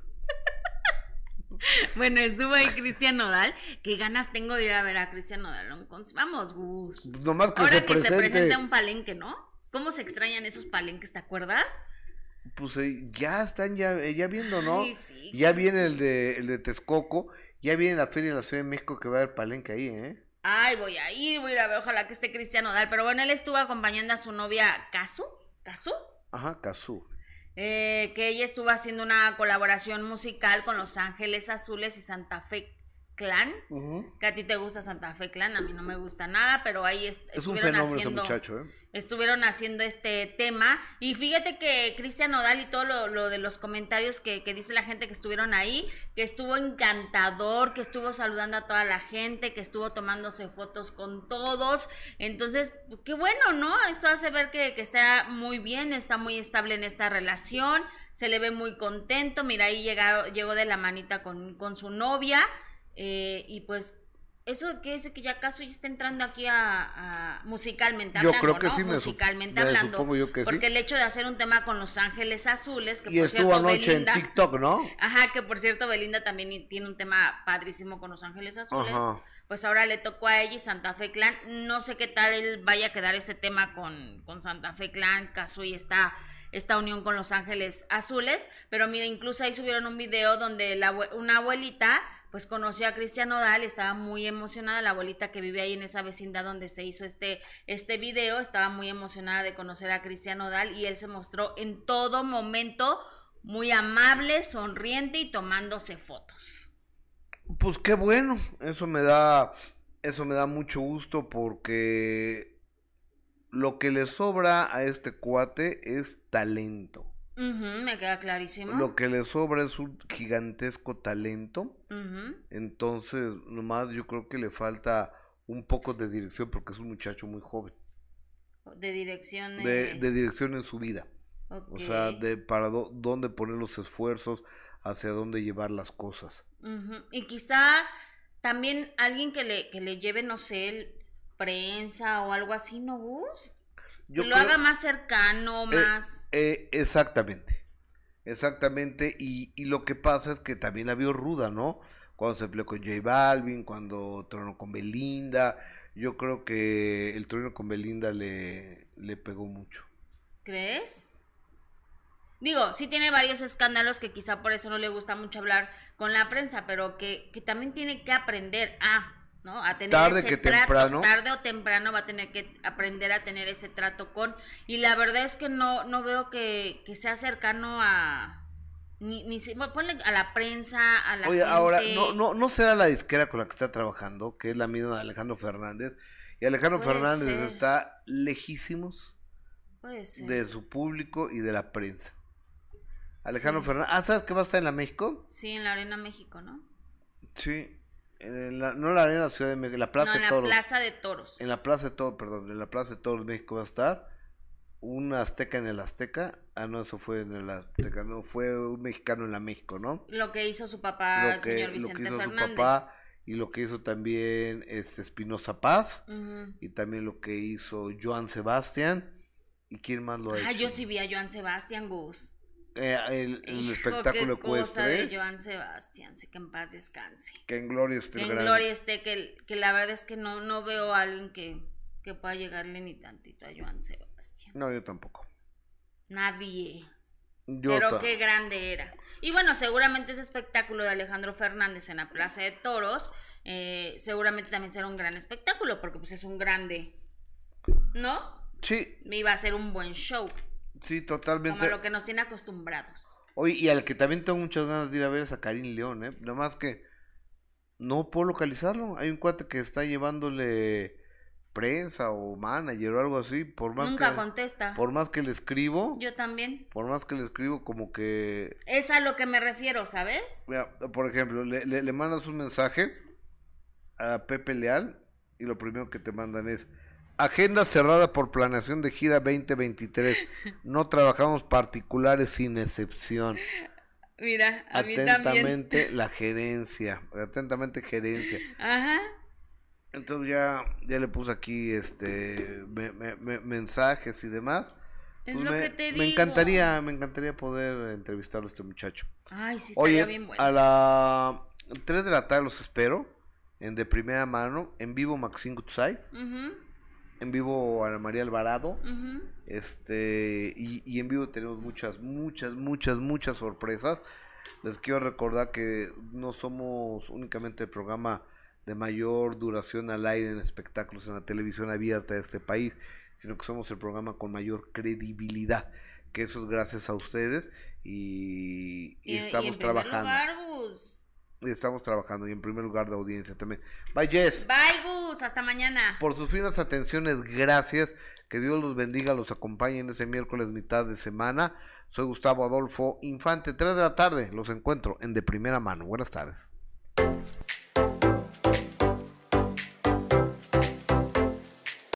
Bueno, estuvo ahí Cristian Nodal. Qué ganas tengo de ir a ver a Cristian Nodal. Vamos, Gus. Nomás que Ahora se que se presente. presenta un palenque, ¿no? ¿Cómo se extrañan esos palenques, te acuerdas? Pues eh, ya están ya, eh, ya viendo, ¿no? Ay, sí. Ya viene el de, el de Texcoco, ya viene la feria de la Ciudad de México que va a haber palenque ahí, ¿eh? Ay, voy a ir, voy a ir a ver, ojalá que esté Cristian Nodal. Pero bueno, él estuvo acompañando a su novia Casu, Casu, Ajá, Cazú. eh, que ella estuvo haciendo una colaboración musical con Los Ángeles Azules y Santa Fe Clan. Que a ti te gusta Santa Fe Clan, a mí no me gusta nada, pero ahí est- Es un estuvieron haciendo muchacho, ¿eh? estuvieron haciendo este tema. Y fíjate que Cristian Nodal y todo lo, lo de los comentarios que, que dice la gente que estuvieron ahí, que estuvo encantador, que estuvo saludando a toda la gente, que estuvo tomándose fotos con todos. Entonces, qué bueno, ¿no? Esto hace ver que, que está muy bien, está muy estable en esta relación, se le ve muy contento. Mira, ahí llegaron, llegó de la manita con, con su novia. Eh, y pues eso que es que ya acaso ya está entrando aquí a, a- musicalmente Yo hablando, creo que ¿no? sí, musicalmente me hablando. supongo yo que sí. porque el hecho de hacer un tema con Los Ángeles Azules, que Y por estuvo cierto anoche Belinda, en TikTok, ¿no? Ajá, que por cierto Belinda también tiene un tema padrísimo con Los Ángeles Azules. Ajá. Pues ahora le tocó a ella y Santa Fe Clan. No sé qué tal él vaya a quedar ese tema con, con Santa Fe Clan, Casu y esta, esta unión con Los Ángeles Azules. Pero mira, incluso ahí subieron un video donde la, una abuelita pues conoció a Cristian Nodal, estaba muy emocionada, la abuelita que vive ahí en esa vecindad donde se hizo este, este video, estaba muy emocionada de conocer a Cristian Nodal y él se mostró en todo momento muy amable, sonriente y tomándose fotos. Pues qué bueno, eso me da, eso me da mucho gusto porque lo que le sobra a este cuate es talento. Me queda clarísimo. Lo que le sobra es un gigantesco talento. Entonces, nomás yo creo que le falta un poco de dirección porque es un muchacho muy joven. De dirección. De, eh, de dirección en su vida. O sea, de para dó- dónde poner los esfuerzos, hacia dónde llevar las cosas. Y quizá también alguien que le, que le lleve, no sé, el- prensa o algo así, ¿no, Gus? Yo que lo creo- haga más cercano, Eh, más... eh, exactamente, exactamente. Y, y lo que pasa es que también la vio ruda, ¿no? Cuando se peleó con J Balvin, cuando tronó con Belinda. Yo creo que el trueno con Belinda le, le pegó mucho. ¿Crees? Digo, sí tiene varios escándalos que quizá por eso no le gusta mucho hablar con la prensa, pero que, que también tiene que aprender a, ¿no? A tener Tarde ese que trato, temprano. tarde o temprano va a tener que aprender a tener ese trato con, y la verdad es que no, no veo que, que sea cercano a, ni, ni ponle a la prensa, a la Oye, gente. ahora, no, no, no será la disquera con la que está trabajando, que es la misma de Alejandro Fernández. Y Alejandro Puede Fernández ser. está lejísimos Puede ser. de su público y de la prensa. Alejandro Sí. Fernández. Ah, ¿sabes que va a estar en la México? Sí, en la Arena México, ¿no? Sí. En la, no la Arena Ciudad de México, la Plaza no, en de la Toros. Plaza de Toros. En la Plaza de Toros, perdón, en la Plaza de Toros México va a estar. Un azteca en el Azteca. Ah, no, eso fue en el Azteca, no, fue un mexicano en la México, ¿no? Lo que hizo su papá, lo el que, señor lo que Vicente hizo Fernández. su papá y lo que hizo también este Espinosa Paz Ujú. y también lo que hizo Joan Sebastián y quién más lo ha Ah, hecho yo sí vi a Joan Sebastián Gus. Eh, el, el Hijo, espectáculo qué cosa de Joan Sebastián, que en paz descanse. que en gloria esté Que en gran- gloria esté, que, que la verdad es que no, no veo a alguien que, que pueda llegarle ni tantito a Joan Sebastián. no yo tampoco Nadie. yo Pero ta- qué grande era. Y bueno, seguramente ese espectáculo de Alejandro Fernández en la Plaza de Toros, eh, seguramente también será un gran espectáculo, porque pues es un grande, ¿no? sí Iba a ser un buen show, sí como totalmente lo que nos tiene acostumbrados. Oye, y al que también tengo muchas ganas de ir a ver es a Karim León, ¿eh? Nada más que no puedo localizarlo. Hay un cuate que está llevándole prensa o manager o algo así. Por más Nunca que, contesta. Por más que le escribo, Yo también. por más que le escribo, como que. Es a lo que me refiero, ¿sabes? Mira, por ejemplo, le, le, le mandas un mensaje a Pepe Leal y lo primero que te mandan es. Agenda cerrada por planeación de gira 2023. No trabajamos particulares sin excepción. Mira, a mí también. Atentamente la gerencia. Atentamente gerencia. Ajá. Entonces ya, ya le puse aquí este me- me- me- mensajes y demás. Es Pues lo me, que te me digo. encantaría, me encantaría poder entrevistarlo a este muchacho. Ay, sí, estaría Oye, bien bueno. a las 3 de la tarde los espero en de primera mano, en vivo Maxine Gutzai, Ujú, en vivo Ana María Alvarado. ujú. Este, y, y en vivo tenemos muchas, muchas, muchas, muchas sorpresas. Les quiero recordar que no somos únicamente el programa de mayor duración al aire en espectáculos en la televisión abierta de este país, sino que somos el programa con mayor credibilidad, que eso es gracias a ustedes y, y Y, estamos en trabajando. lugar, Gus. Y estamos trabajando y en primer lugar de audiencia también. Bye Jess. Bye, Gus. Hasta mañana. Por sus finas atenciones, gracias. Que Dios los bendiga, los acompañe en ese miércoles mitad de semana. Soy Gustavo Adolfo Infante, 3 de la tarde. Los encuentro en de primera mano. Buenas tardes.